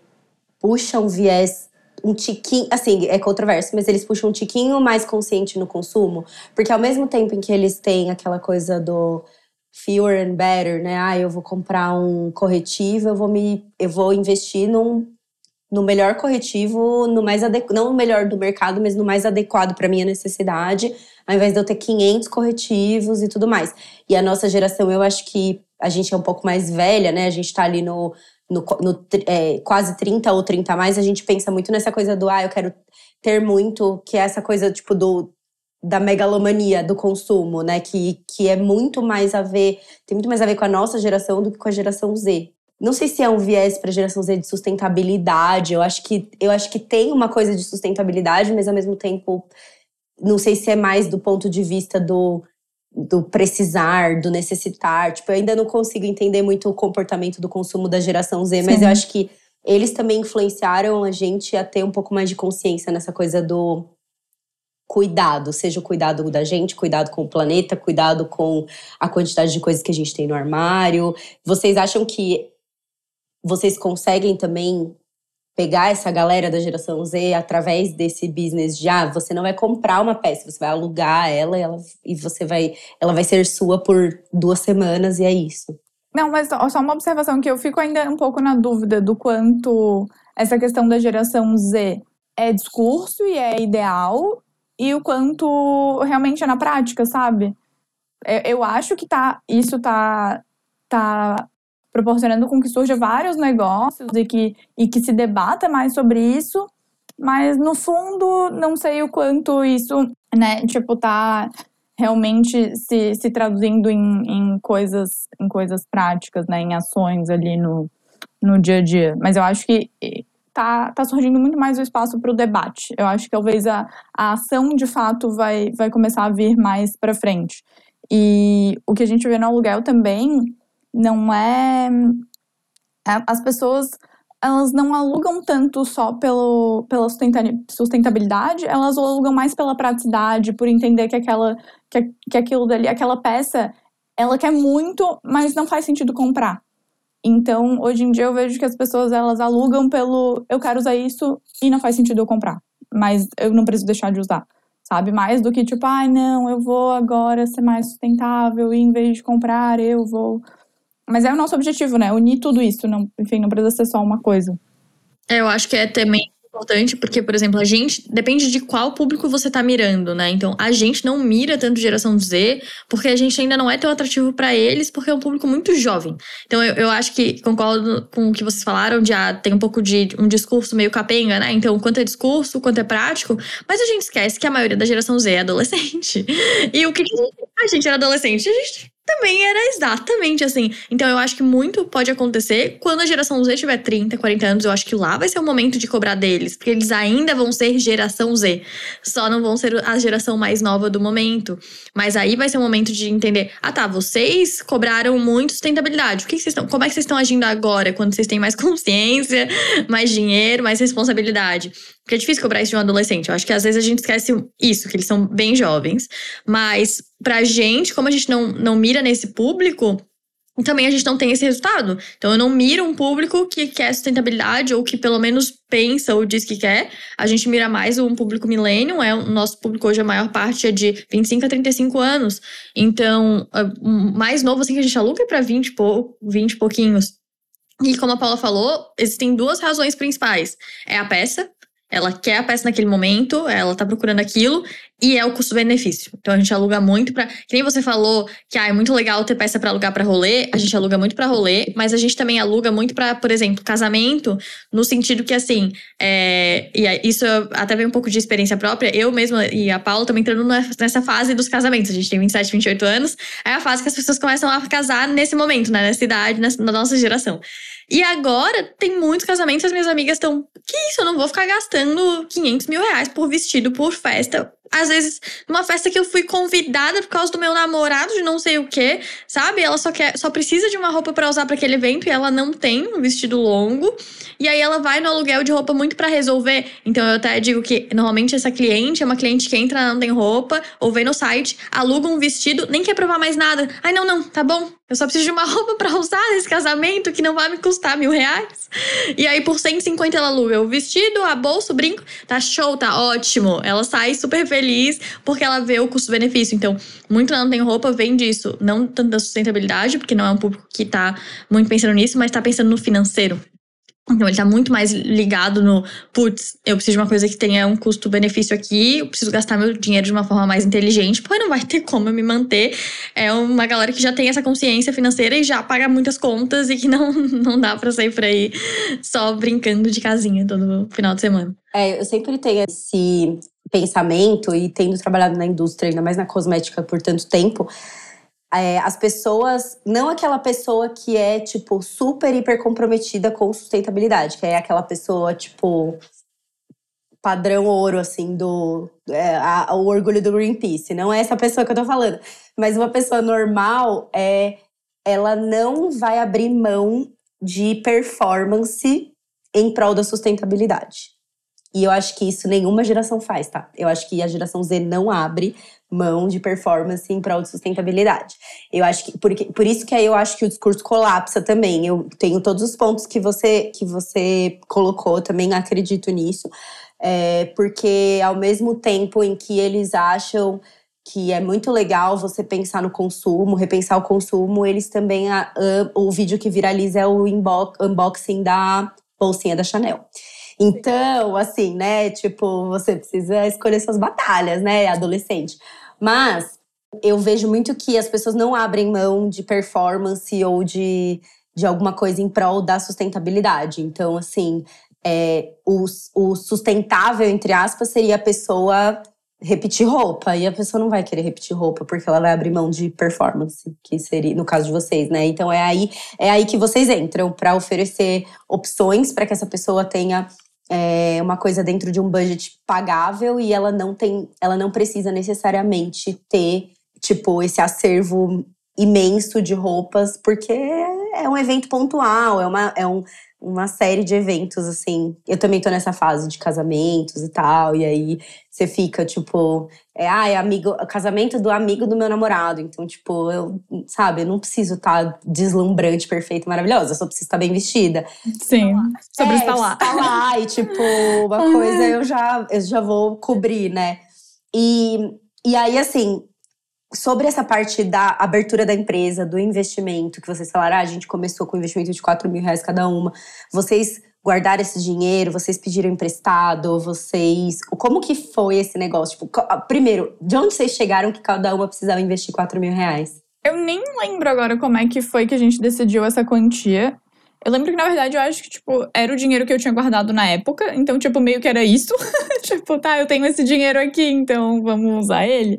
puxa um viés um tiquinho, assim, é controverso, mas eles puxam um tiquinho mais consciente no consumo, porque ao mesmo tempo em que eles têm aquela coisa do fewer and better, né? Ah, eu vou comprar um corretivo, eu vou me eu vou investir num no melhor corretivo, no mais adequado, não no melhor do mercado, mas no mais adequado para minha necessidade, ao invés de eu ter 500 corretivos e tudo mais. E a nossa geração, eu acho que a gente é um pouco mais velha, né? A gente tá ali no no, no é, quase 30 ou 30 a mais, a gente pensa muito nessa coisa do, ah, eu quero ter muito, que é essa coisa, tipo, do da megalomania do consumo, né? Que, que é muito mais a ver, tem muito mais a ver com a nossa geração do que com a geração Z. Não sei se é um viés para a geração Z de sustentabilidade. Eu acho que eu acho que tem uma coisa de sustentabilidade, mas ao mesmo tempo não sei se é mais do ponto de vista do do precisar, do necessitar. Tipo, eu ainda não consigo entender muito o comportamento do consumo da geração Z, Sim. mas eu acho que eles também influenciaram a gente a ter um pouco mais de consciência nessa coisa do cuidado, seja o cuidado da gente, cuidado com o planeta, cuidado com a quantidade de coisas que a gente tem no armário. Vocês acham que vocês conseguem também pegar essa galera da geração Z através desse business de ah, você não vai comprar uma peça, você vai alugar ela e, ela, e você vai, ela vai ser sua por duas semanas e é isso. Não, mas só uma observação que eu fico ainda um pouco na dúvida do quanto essa questão da geração Z é discurso e é ideal e o quanto realmente é na prática, sabe? Eu acho que tá, isso tá, tá proporcionando com que surja vários negócios e que, e que se debata mais sobre isso, mas no fundo não sei o quanto isso, né, tipo, tá realmente se, se traduzindo em, em coisas em coisas práticas, né, em ações ali no, no dia a dia. Mas eu acho que tá, tá surgindo muito mais o espaço para o debate. Eu acho que talvez a, a ação de fato vai, vai começar a vir mais para frente. E o que a gente vê no aluguel também não é. As pessoas elas não alugam tanto só pelo, pela sustentabilidade, elas alugam mais pela praticidade, por entender que aquela que, que aquilo dali, aquela peça, ela quer muito, mas não faz sentido comprar. Então, hoje em dia eu vejo que as pessoas elas alugam pelo eu quero usar isso e não faz sentido eu comprar, mas eu não preciso deixar de usar. Sabe? Mais do que tipo, ai, ah, não, eu vou agora ser mais sustentável e em vez de comprar, eu vou mas é o nosso objetivo, né? Unir tudo isso. Não, enfim, não precisa ser só uma coisa. É, eu acho que é também importante, porque, por exemplo, a gente depende de qual público você tá mirando, né? Então, a gente não mira tanto geração Z, porque a gente ainda não é tão atrativo para eles, porque é um público muito jovem. Então, eu, eu acho que concordo com o que vocês falaram, de ah, tem um pouco de um discurso meio capenga, né? Então, quanto é discurso, quanto é prático, mas a gente esquece que a maioria da geração Z é adolescente. E o que a gente era adolescente? A gente também era exatamente assim. Então eu acho que muito pode acontecer quando a geração Z tiver 30, 40 anos. Eu acho que lá vai ser o momento de cobrar deles, porque eles ainda vão ser geração Z. Só não vão ser a geração mais nova do momento. Mas aí vai ser o momento de entender: ah tá, vocês cobraram muito sustentabilidade. O que, vocês estão. Como é que vocês estão agindo agora, quando vocês têm mais consciência, mais dinheiro, mais responsabilidade? Porque é difícil cobrar isso de um adolescente. Eu acho que às vezes a gente esquece isso, que eles são bem jovens. Mas pra gente, como a gente não, não mira nesse público, também a gente não tem esse resultado. Então eu não miro um público que quer sustentabilidade ou que pelo menos pensa ou diz que quer. A gente mira mais um público milênio, é o nosso público hoje a maior parte é de 25 a 35 anos. Então, mais novo assim que a gente aluga é para 20 pou, 20 pouquinhos. E como a Paula falou, existem duas razões principais. É a peça, ela quer a peça naquele momento, ela tá procurando aquilo, e é o custo-benefício. Então a gente aluga muito para, que nem você falou que ah, é muito legal ter peça para alugar para rolê, a gente aluga muito para rolê, mas a gente também aluga muito para, por exemplo, casamento, no sentido que assim, é, e isso até vem um pouco de experiência própria, eu mesma e a Paula também entrando nessa fase dos casamentos. A gente tem 27, 28 anos, é a fase que as pessoas começam a casar nesse momento, né, nessa idade, na nossa geração. E agora tem muitos casamentos, as minhas amigas estão. Que isso? Eu não vou ficar gastando 500 mil reais por vestido, por festa às vezes, numa festa que eu fui convidada por causa do meu namorado de não sei o que, sabe? Ela só quer, só precisa de uma roupa para usar para aquele evento e ela não tem um vestido longo. E aí ela vai no aluguel de roupa muito para resolver. Então eu até digo que normalmente essa cliente é uma cliente que entra, não tem roupa, ou vem no site, aluga um vestido, nem quer provar mais nada. Ai, não, não, tá bom. Eu só preciso de uma roupa para usar nesse casamento que não vai me custar mil reais. E aí, por 150 ela aluga o vestido, a bolsa, o brinco. Tá show, tá ótimo. Ela sai super feliz feliz porque ela vê o custo-benefício. Então, muito não tem roupa vem disso. Não tanto da sustentabilidade, porque não é um público que tá muito pensando nisso, mas tá pensando no financeiro. Então ele tá muito mais ligado no, putz, eu preciso de uma coisa que tenha um custo-benefício aqui, eu preciso gastar meu dinheiro de uma forma mais inteligente, porque não vai ter como eu me manter. É uma galera que já tem essa consciência financeira e já paga muitas contas e que não, não dá pra sair por aí só brincando de casinha todo final de semana. É, eu sempre tenho esse pensamento e tendo trabalhado na indústria, ainda mais na cosmética por tanto tempo, é, as pessoas, não aquela pessoa que é, tipo, super, hiper comprometida com sustentabilidade, que é aquela pessoa, tipo, padrão ouro, assim, do. É, a, o orgulho do Greenpeace. Não é essa pessoa que eu tô falando. Mas uma pessoa normal, é, ela não vai abrir mão de performance em prol da sustentabilidade. E eu acho que isso nenhuma geração faz, tá? Eu acho que a geração Z não abre mão de performance em prol de sustentabilidade. Eu acho que por, por isso que aí eu acho que o discurso colapsa também. Eu tenho todos os pontos que você que você colocou, também acredito nisso. É, porque ao mesmo tempo em que eles acham que é muito legal você pensar no consumo, repensar o consumo, eles também a, a, o vídeo que viraliza é o unboxing da bolsinha da Chanel. Então, assim, né? Tipo, você precisa escolher suas batalhas, né, adolescente. Mas eu vejo muito que as pessoas não abrem mão de performance ou de, de alguma coisa em prol da sustentabilidade. Então, assim, é, o, o sustentável, entre aspas, seria a pessoa repetir roupa. E a pessoa não vai querer repetir roupa porque ela vai abrir mão de performance, que seria no caso de vocês, né? Então é aí é aí que vocês entram para oferecer opções para que essa pessoa tenha é uma coisa dentro de um budget pagável e ela não tem, ela não precisa necessariamente ter tipo esse acervo imenso de roupas, porque é um evento pontual, é uma, é um, uma série de eventos, assim. Eu também tô nessa fase de casamentos e tal, e aí você fica, tipo, é, ah, é amigo, casamento do amigo do meu namorado. Então, tipo, eu, sabe, eu não preciso estar tá deslumbrante, perfeita, maravilhosa, eu só preciso estar tá bem vestida. Sim, sobre é, estar lá. Estar lá, e, tipo, uma coisa eu já, eu já vou cobrir, né? E, e aí, assim, sobre essa parte da abertura da empresa, do investimento, que vocês falaram, ah, a gente começou com um investimento de 4 mil reais cada uma. Vocês guardaram esse dinheiro, vocês pediram emprestado, vocês. Como que foi esse negócio? Tipo, primeiro, de onde vocês chegaram que cada uma precisava investir 4 mil reais? Eu nem lembro agora como é que foi que a gente decidiu essa quantia. Eu lembro que, na verdade, eu acho que, tipo, era o dinheiro que eu tinha guardado na época. Então, tipo, meio que era isso. tipo, tá, eu tenho esse dinheiro aqui, então vamos usar ele.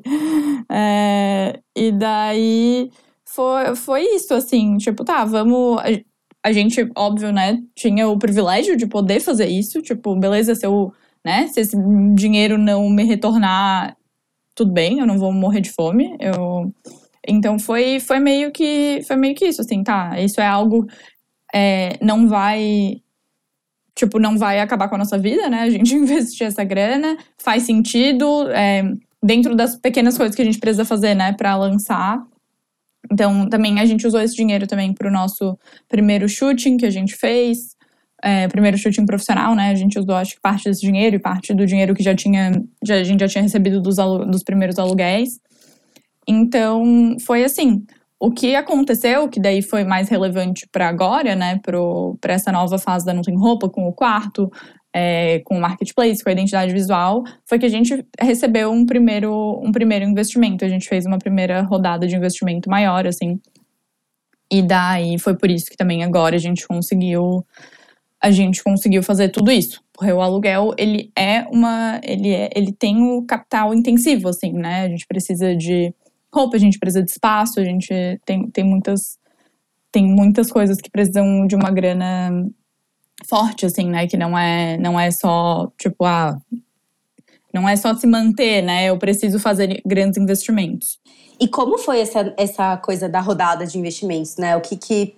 É, e daí foi, foi isso, assim, tipo, tá, vamos. A, gente, óbvio, né, tinha o privilégio de poder fazer isso, tipo, beleza, se eu, né, se esse dinheiro não me retornar, tudo bem, eu não vou morrer de fome. Eu, então foi, foi meio que foi meio que isso, assim, tá, isso é algo é, não vai tipo, não vai acabar com a nossa vida, né? A gente investir essa grana, faz sentido, é, dentro das pequenas coisas que a gente precisa fazer, né, para lançar. Então, também a gente usou esse dinheiro também para o nosso primeiro shooting que a gente fez, é, primeiro shooting profissional, né? A gente usou, acho que parte desse dinheiro e parte do dinheiro que já tinha, já, a gente já tinha recebido dos, dos primeiros aluguéis. Então, foi assim. O que aconteceu, que daí foi mais relevante para agora, né, para essa nova fase da Não Tem Roupa, com o quarto, é, com o marketplace, com a identidade visual, foi que a gente recebeu um primeiro, um primeiro investimento. A gente fez uma primeira rodada de investimento maior, assim. E daí foi por isso que também agora a gente conseguiu a gente conseguiu fazer tudo isso. Porque o aluguel, ele é uma ele é, ele tem o capital intensivo assim, né? A gente precisa de roupa, a gente precisa de espaço, a gente tem, tem muitas tem muitas coisas que precisam de uma grana forte, assim, né? Que não é, não é só, tipo, ah, não é só se manter, né? Eu preciso fazer grandes investimentos. E como foi essa, essa coisa da rodada de investimentos, né? O que que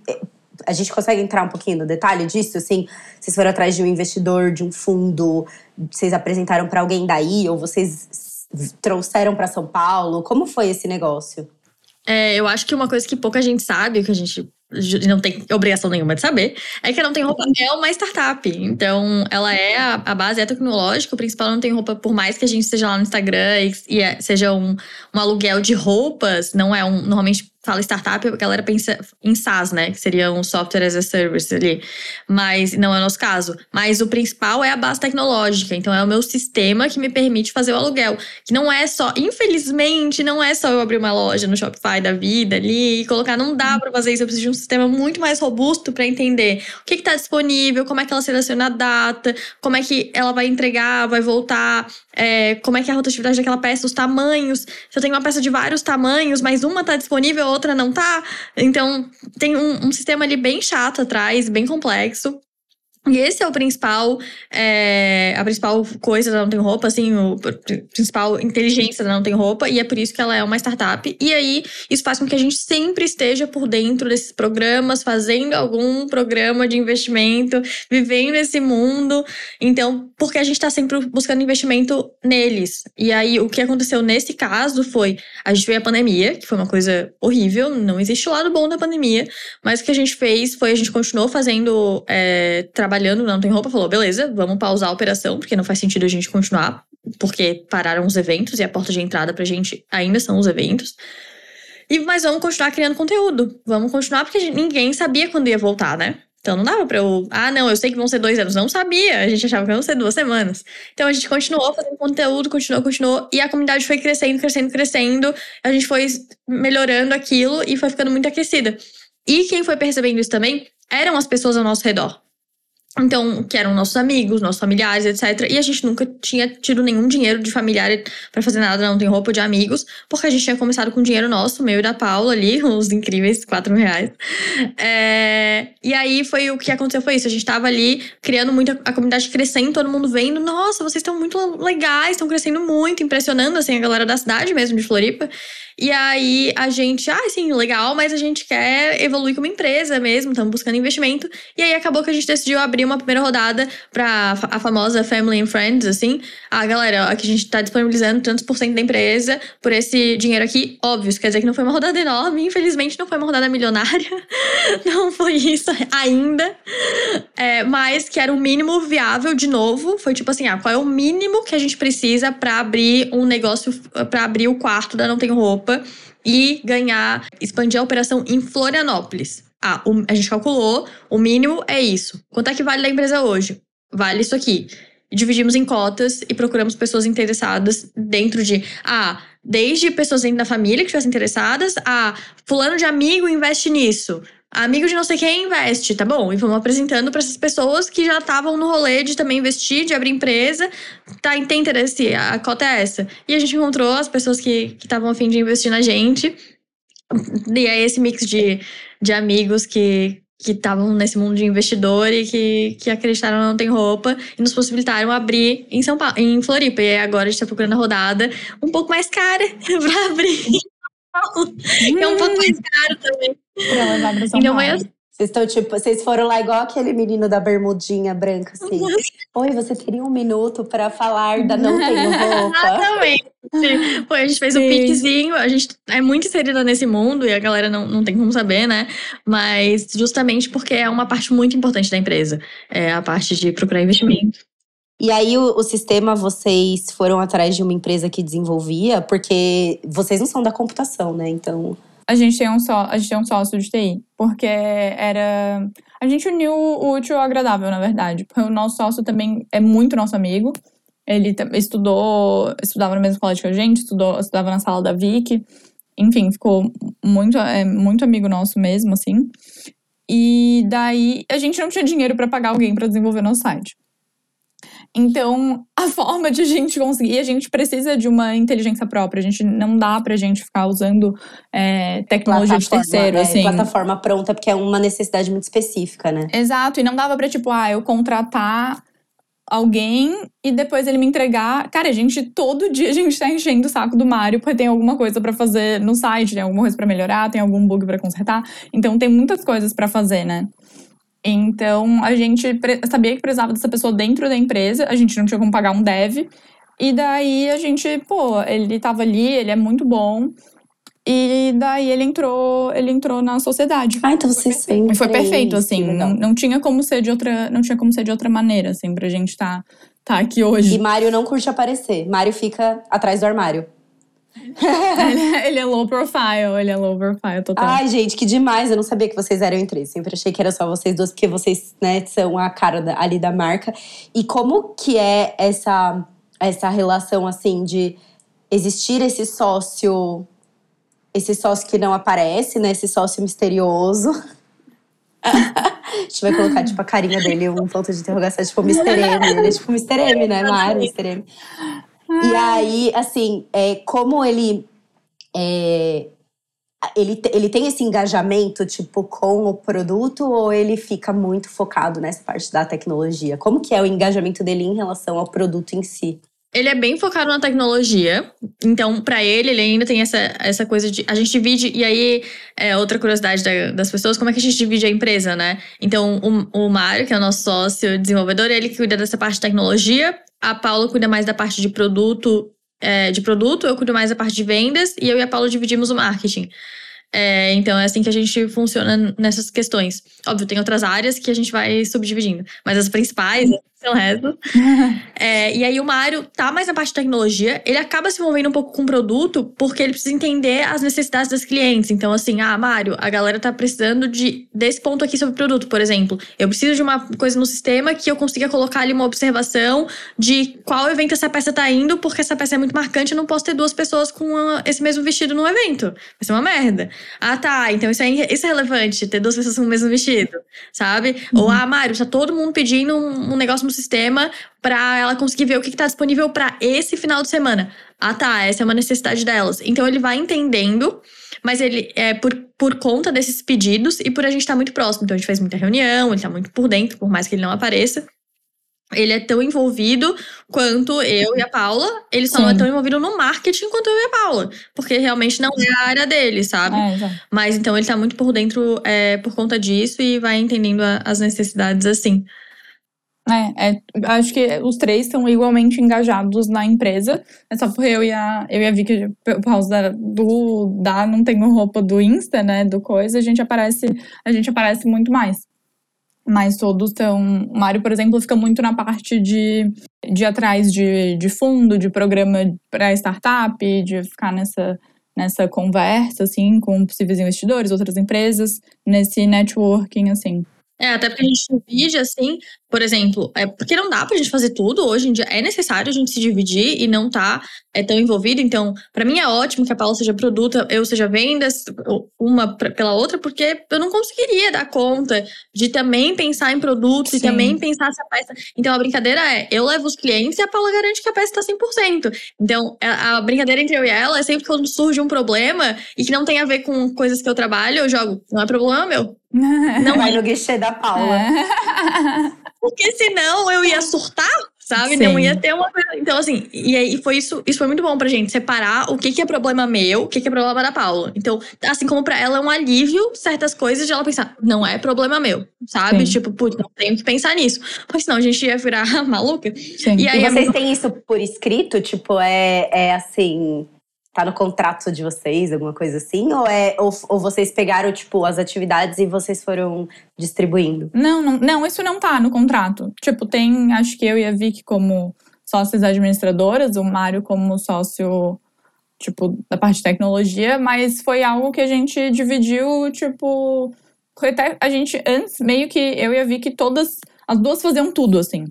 a gente consegue entrar um pouquinho no detalhe disso? Assim, vocês foram atrás de um investidor, de um fundo, vocês apresentaram para alguém daí ou vocês trouxeram para São Paulo? Como foi esse negócio? É, eu acho que uma coisa que pouca gente sabe, que a gente não tem obrigação nenhuma de saber, é que a Não Tem Roupa é uma startup. Então, ela é a, a base é tecnológica, o principal Não Tem Roupa, por mais que a gente esteja lá no Instagram e, e é, seja um, um aluguel de roupas, não é um. Normalmente fala startup, a galera pensa em SaaS, né? Que seria um software as a service ali. Mas não é o nosso caso. Mas o principal é a base tecnológica. Então é o meu sistema que me permite fazer o aluguel. Que não é só, infelizmente, não é só eu abrir uma loja no Shopify da vida ali e colocar. Não dá para fazer isso. Eu preciso de um sistema muito mais robusto para entender o que está disponível, como é que ela seleciona a data, como é que ela vai entregar, vai voltar, é, como é que é a rotatividade daquela peça, os tamanhos. Se eu tenho uma peça de vários tamanhos, mas uma está disponível, outra não tá. Então, tem um, um sistema ali bem chato atrás, bem complexo. E esse é o principal, é, a principal coisa da Não Tem Roupa, assim, o principal inteligência da Não Tem Roupa, e é por isso que ela é uma startup. E aí, isso faz com que a gente sempre esteja por dentro desses programas, fazendo algum programa de investimento, vivendo esse mundo. Então, porque a gente está sempre buscando investimento neles. E aí, o que aconteceu nesse caso foi, a gente veio a pandemia, que foi uma coisa horrível, não existe o lado bom da pandemia, mas o que a gente fez foi, a gente continuou fazendo é, trabalho trabalhando, não tem roupa, falou: beleza, vamos pausar a operação, porque não faz sentido a gente continuar, porque pararam os eventos e a porta de entrada pra gente ainda são os eventos. E, mas vamos continuar criando conteúdo. Vamos continuar, porque gente, ninguém sabia quando ia voltar, né? Então não dava pra eu. Ah, não, eu sei que vão ser dois anos. Não sabia. A gente achava que iam ser duas semanas. Então a gente continuou fazendo conteúdo, continuou, continuou. E a comunidade foi crescendo, crescendo, crescendo. A gente foi melhorando aquilo e foi ficando muito aquecida. E quem foi percebendo isso também eram as pessoas ao nosso redor. Então, que eram nossos amigos, nossos familiares, etc. E a gente nunca tinha tido nenhum dinheiro de familiar para fazer nada, não tem roupa de amigos, porque a gente tinha começado com dinheiro nosso, meu e da Paula ali, uns incríveis 4 mil reais. É... E aí foi o que aconteceu foi isso. A gente tava ali criando muito a comunidade crescendo, todo mundo vendo, nossa, vocês estão muito legais, estão crescendo muito, impressionando assim a galera da cidade mesmo de Floripa. E aí a gente, ah, sim, legal, mas a gente quer evoluir como empresa mesmo, estamos buscando investimento. E aí acabou que a gente decidiu abrir uma primeira rodada para a famosa Family and Friends, assim. Ah, galera, aqui a gente está disponibilizando tantos por cento da empresa por esse dinheiro aqui. Óbvio, isso quer dizer que não foi uma rodada enorme, infelizmente não foi uma rodada milionária. não foi isso ainda. É, mas que era o mínimo viável, de novo. Foi tipo assim, ah, qual é o mínimo que a gente precisa para abrir um negócio, para abrir o quarto da Não Tem roupa e ganhar, expandir a operação em Florianópolis. Ah, o, a gente calculou, o mínimo é isso. Quanto é que vale da empresa hoje? Vale isso aqui. Dividimos em cotas e procuramos pessoas interessadas dentro de. Ah, desde pessoas dentro da família que estivessem interessadas, a fulano de amigo investe nisso amigo de não sei quem investe, tá bom? E vamos apresentando para essas pessoas que já estavam no rolê de também investir, de abrir empresa. Tá, tem interesse, a cota é essa. E a gente encontrou as pessoas que estavam a fim de investir na gente. E é esse mix de, de amigos que que estavam nesse mundo de investidor e que, que acreditaram não tem roupa e nos possibilitaram abrir em São Paulo, em Floripa. E agora a gente tá procurando a rodada um pouco mais cara pra abrir. é um pouco mais caro também. Pra levar pra São Então, Paulo. mas Vocês estão tipo, vocês foram lá igual aquele menino da bermudinha branca, assim. Oi, você teria um minuto pra falar da Não Tenho Roupa? Exatamente. Pô, a gente fez um Sim. piquezinho, a gente é muito inserida nesse mundo e a galera não, não tem como saber, né? Mas justamente porque é uma parte muito importante da empresa. É a parte de procurar investimento. E aí, o, o sistema, vocês foram atrás de uma empresa que desenvolvia, porque vocês não são da computação, né? Então. A gente tem um só, a gente tem um sócio de TI, porque era a gente uniu o útil ao agradável, na verdade, porque o nosso sócio também é muito nosso amigo. Ele estudou, estudava na mesma escola que a gente, estudou, estudava na sala da Vic. Enfim, ficou muito é, muito amigo nosso mesmo, assim. E daí a gente não tinha dinheiro para pagar alguém para desenvolver nosso site. Então, a forma de a gente conseguir, a gente precisa de uma inteligência própria. A gente não dá pra gente ficar usando é, tecnologia de terceiro, é, assim. plataforma pronta, porque é uma necessidade muito específica, né? Exato, e não dava pra, tipo, ah, eu contratar alguém e depois ele me entregar. Cara, a gente, todo dia a gente tá enchendo o saco do Mário porque tem alguma coisa pra fazer no site, tem alguma coisa pra melhorar, tem algum bug pra consertar. Então tem muitas coisas pra fazer, né? Então a gente sabia que precisava dessa pessoa dentro da empresa, a gente não tinha como pagar um dev. E daí a gente, pô, ele tava ali, ele é muito bom. E daí ele entrou, ele entrou na sociedade. Ah, então vocês são E foi perfeito, assim. Não, não tinha como ser de outra, não tinha como ser de outra maneira, assim, pra gente tá, tá aqui E hoje. Mário não curte aparecer. Mário fica atrás do armário. ele, é- ele é low profile, ele é low profile total. Ai, gente, que demais. Eu não sabia que vocês eram em três. Sempre achei que era só vocês duas, porque vocês, né, são a cara da- ali da marca. E como que é essa, essa relação, assim, de existir esse sócio… Esse sócio que não aparece, né? Esse sócio misterioso. a gente vai colocar, tipo, a carinha dele, um ponto de interrogação, tipo, Mr. M. Ele é tipo Mr. M, né? Mário, Mr. M. E aí, assim, é, como ele… é, ele, ele tem esse engajamento, tipo, com o produto ou ele fica muito focado nessa parte da tecnologia? Como que é o engajamento dele em relação ao produto em si? Ele é bem focado na tecnologia, então pra ele ele ainda tem essa, essa coisa de a gente divide e aí é outra curiosidade da- das pessoas como é que a gente divide a empresa, né? Então o, o Mário que é o nosso sócio desenvolvedor ele que cuida dessa parte de tecnologia, a Paula cuida mais da parte de produto é, de produto, eu cuido mais da parte de vendas e eu e a Paula dividimos o marketing. É, então é assim que a gente funciona nessas questões. Óbvio, tem outras áreas que a gente vai subdividindo, mas as principais são o resto. É, e aí o Mário tá mais na parte de tecnologia, ele acaba se envolvendo um pouco com o produto porque ele precisa entender as necessidades das clientes. Então, assim, ah, Mário, a galera tá precisando de desse ponto aqui sobre o produto, por exemplo. Eu preciso de uma coisa no sistema que eu consiga colocar ali uma observação de qual evento essa peça tá indo, porque essa peça é muito marcante, eu não posso ter duas pessoas com a- esse mesmo vestido no evento. Vai ser uma merda. Ah, tá, então isso é, isso é relevante, ter duas pessoas com o mesmo vestido, sabe? Ou, ah, Mário, tá todo mundo pedindo um, um negócio sistema pra ela conseguir ver o que, que tá disponível pra esse final de semana. Ah, tá, essa é uma necessidade delas. Então ele vai entendendo, mas ele é por, por conta desses pedidos e por a gente estar muito próximo. Então a gente faz muita reunião, ele tá muito por dentro, por mais que ele não apareça. Ele é tão envolvido quanto eu e a Paula. Ele só não é Sim. tão envolvido no marketing quanto eu e a Paula. Porque realmente não é a área dele, sabe? É. Mas então ele tá muito por dentro é, por conta disso e vai entendendo a- as necessidades assim. É, é, acho que os três estão igualmente engajados na empresa. É só porque eu e a, eu e a Vicky, por causa da, do da não tenho roupa do Insta, né? Do coisa, a gente aparece, a gente aparece muito mais. Mas todos estão. O Mário, por exemplo, fica muito na parte de, de atrás de, de fundo, de programa para startup, de ficar nessa, nessa conversa, assim, com possíveis investidores, outras empresas, nesse networking, assim. É, até porque a gente divide, assim, por exemplo, é porque não dá pra gente fazer tudo. Hoje em dia é necessário a gente se dividir e não tá é, tão envolvido. Então, para mim é ótimo que a Paula seja produto, eu seja vendas, uma pela outra, porque eu não conseguiria dar conta de também pensar em produtos Sim. e também pensar se a peça. Então, a brincadeira é: eu levo os clientes e a Paula garante que a peça tá 100%. Então, a, a brincadeira entre eu e ela é sempre quando surge um problema e que não tem a ver com coisas que eu trabalho, eu jogo. Não é problema meu. Não vai é. no guichê da Paula. É. Porque senão eu ia surtar, sabe? Sim. Não ia ter uma coisa. Então, assim, e aí foi isso, isso foi muito bom pra gente, separar o que, que é problema meu, o que, que é problema da Paula. Então, assim como pra ela é um alívio certas coisas de ela pensar, não é problema meu, sabe? Sim. Tipo, putz, não tenho que pensar nisso. Pois senão a gente ia virar maluca. Sim. E, aí, e vocês têm isso por escrito? Tipo, é, é assim tá no contrato de vocês, alguma coisa assim? Ou, é, ou, ou, vocês pegaram, tipo, as atividades e vocês foram distribuindo? Não, não, não, isso não tá no contrato. Tipo, tem, acho que eu e a Vicky como sócias administradoras, o Mário como sócio, tipo, da parte de tecnologia, mas foi algo que a gente dividiu, tipo. Até a gente, antes, meio que eu e a Vicky, todas, as duas faziam tudo, assim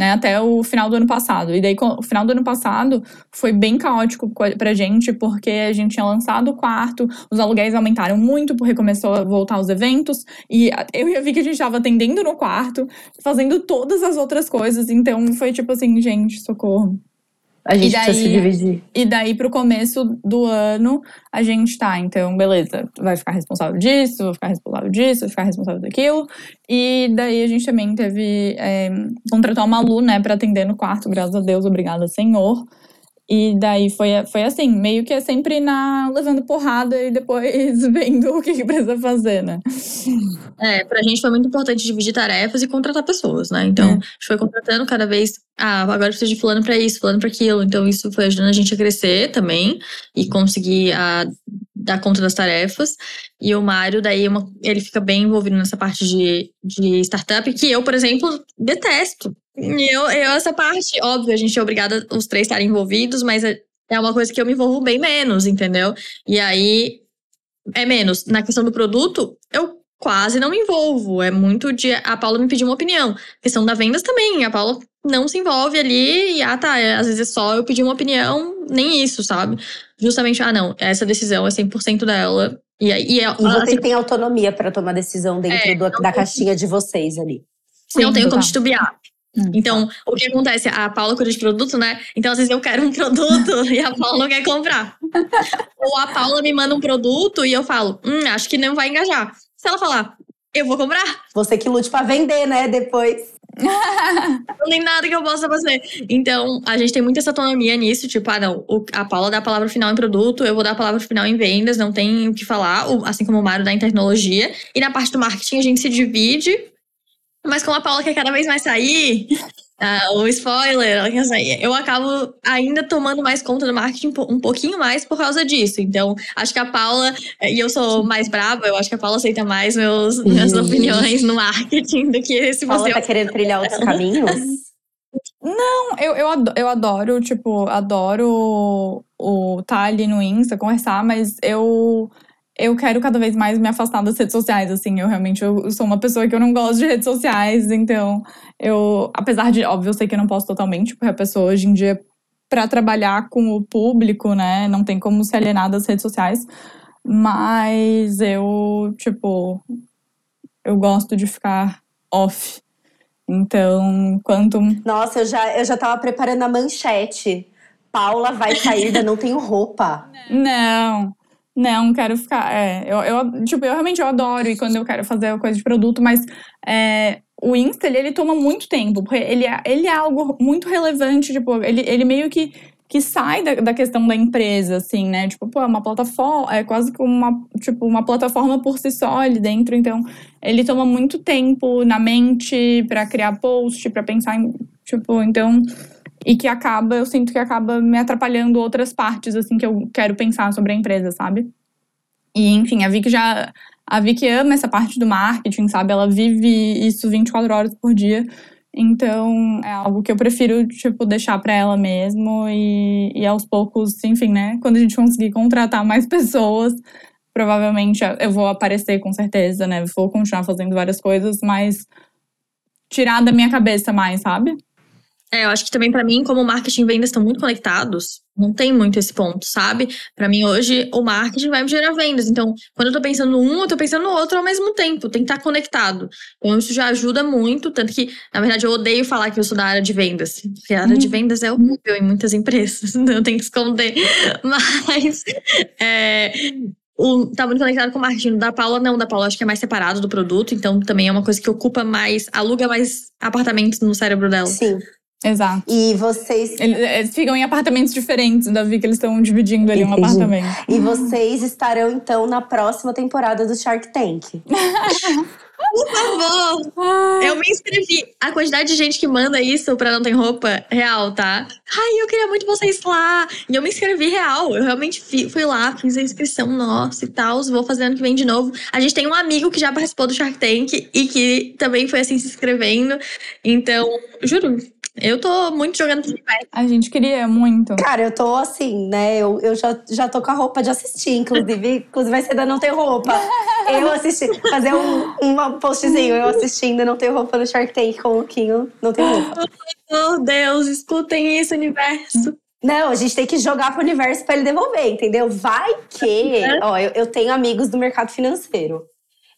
né, até o final do ano passado. E daí, o final do ano passado foi bem caótico pra gente, porque a gente tinha lançado o quarto, os aluguéis aumentaram muito, porque começou a voltar os eventos, e eu a Vi que a gente tava atendendo no quarto, fazendo todas as outras coisas, então foi tipo assim, gente, socorro. A gente daí, precisa se dividir. E daí, pro começo do ano, a gente tá, então, beleza, vai ficar responsável disso, vou ficar responsável disso, vou ficar responsável daquilo. E daí a gente também teve. É, contratar uma Malu, né, pra atender no quarto, graças a Deus, obrigada, Senhor. E daí foi, foi assim, meio que é sempre na levando porrada e depois vendo o que, que precisa fazer, né? É, pra gente foi muito importante dividir tarefas e contratar pessoas, né? Então, é. a gente foi contratando cada vez, ah, agora precisa de fulano pra isso, fulano pra aquilo. Então, isso foi ajudando a gente a crescer também e conseguir a, dar conta das tarefas. E o Mário, daí, uma, ele fica bem envolvido nessa parte de, de startup, que eu, por exemplo, detesto. Eu, eu, essa parte, óbvio, a gente é obrigada os três estarem envolvidos, mas é, é uma coisa que eu me envolvo bem menos, entendeu? E aí é menos. Na questão do produto, eu quase não me envolvo. É muito de. A Paula me pediu uma opinião. A questão da vendas também. A Paula não se envolve ali e, ah, tá, é, às vezes é só eu pedir uma opinião, nem isso, sabe? Justamente, ah, não, essa decisão é 100% dela. E, aí, e, é, e vocês assim, têm autonomia para tomar decisão dentro é, do, da caixinha de vocês ali. Sim, não tenho como titubear. Hum, então, tá. o que acontece? A Paula cuida de produto, né? Então, às vezes eu quero um produto e a Paula não quer comprar. Ou a Paula me manda um produto e eu falo, hum, acho que não vai engajar. Se ela falar, eu vou comprar. Você que lute para vender, né? Depois. não tem nada que eu possa fazer. Então, a gente tem muita essa autonomia nisso. Tipo, ah, não, a Paula dá a palavra final em produto, eu vou dar a palavra final em vendas, não tem o que falar, assim como o Mário dá em tecnologia. E na parte do marketing, a gente se divide mas como a Paula quer cada vez mais sair, uh, o spoiler, ela quer sair, eu acabo ainda tomando mais conta do marketing um pouquinho mais por causa disso. Então, acho que a Paula, e eu sou mais brava, eu acho que a Paula aceita mais meus, minhas opiniões no marketing do que se Paula você. tá querendo trilhar outros caminhos? Não, eu, eu, adoro, eu adoro, tipo, adoro o estar tá ali no Insta, conversar, mas eu eu quero cada vez mais me afastar das redes sociais, assim, eu realmente eu sou uma pessoa que eu não gosto de redes sociais, então eu, apesar de, óbvio, eu sei que eu não posso totalmente, porque a pessoa hoje em dia, para trabalhar com o público, né, não tem como se alienar das redes sociais, mas eu, tipo, eu gosto de ficar off. Então, quanto. Nossa, eu já, eu já tava preparando a manchete. Paula vai sair, ainda não tenho roupa. Não. Não, quero ficar. É, eu, eu, tipo, eu realmente eu adoro e quando eu quero fazer coisa de produto, mas é, o Insta, ele, ele, toma muito tempo, porque ele é, ele é algo muito relevante, tipo, ele, ele meio que, que sai da, da questão da empresa, assim, né? Tipo, pô, é uma plataforma, é quase que uma, tipo, uma plataforma por si só ali dentro, então ele toma muito tempo na mente para criar post, para pensar em, tipo, então e que acaba, eu sinto que acaba me atrapalhando outras partes, assim, que eu quero pensar sobre a empresa, sabe? E, enfim, a Vicky já. A Vicky ama essa parte do marketing, sabe? Ela vive isso 24 horas por dia. Então, é algo que eu prefiro, tipo, deixar para ela mesmo e, e aos poucos, enfim, né? Quando a gente conseguir contratar mais pessoas, provavelmente eu vou aparecer com certeza, né? Vou continuar fazendo várias coisas, mas tirar da minha cabeça mais, sabe? É, eu acho que também para mim, como marketing e vendas estão muito conectados, não tem muito esse ponto, sabe? Para mim hoje o marketing vai me gerar vendas. Então, quando eu tô pensando um, eu tô pensando no outro ao mesmo tempo, tem que estar tá conectado. Então, isso já ajuda muito, tanto que, na verdade, eu odeio falar que eu sou da área de vendas, porque a área de uhum. vendas é horrível em muitas empresas, não tem que esconder. Mas é, o, tá muito conectado com o marketing. Da Paula, não. Da Paula, acho que é mais separado do produto. Então, também é uma coisa que ocupa mais, aluga mais apartamentos no cérebro dela. Sim. Exato. E vocês. Eles ficam em apartamentos diferentes, Davi, que eles estão dividindo ali Entendi. um apartamento. E vocês estarão, então, na próxima temporada do Shark Tank. Por favor! Eu me inscrevi. A quantidade de gente que manda isso pra Não Tem Roupa, real, tá? Ai, eu queria muito vocês lá. E eu me inscrevi real. Eu realmente fui lá, fiz a inscrição nossa e tal. Vou fazer ano que vem de novo. A gente tem um amigo que já participou do Shark Tank e que também foi assim se inscrevendo. Então, juro, eu tô muito jogando Free Fire. A gente queria muito. Cara, eu tô assim, né? Eu, eu já, já tô com a roupa de assistir, inclusive. inclusive vai ser da Não Ter Roupa. Eu assisti, fazer um, um postzinho, eu assistindo Não Ter Roupa no Shark Tank com o Luquinho Não Ter Roupa. Oh, Deus, escutem isso, universo. Não, a gente tem que jogar pro universo para ele devolver, entendeu? Vai que. Ó, eu, eu tenho amigos do mercado financeiro.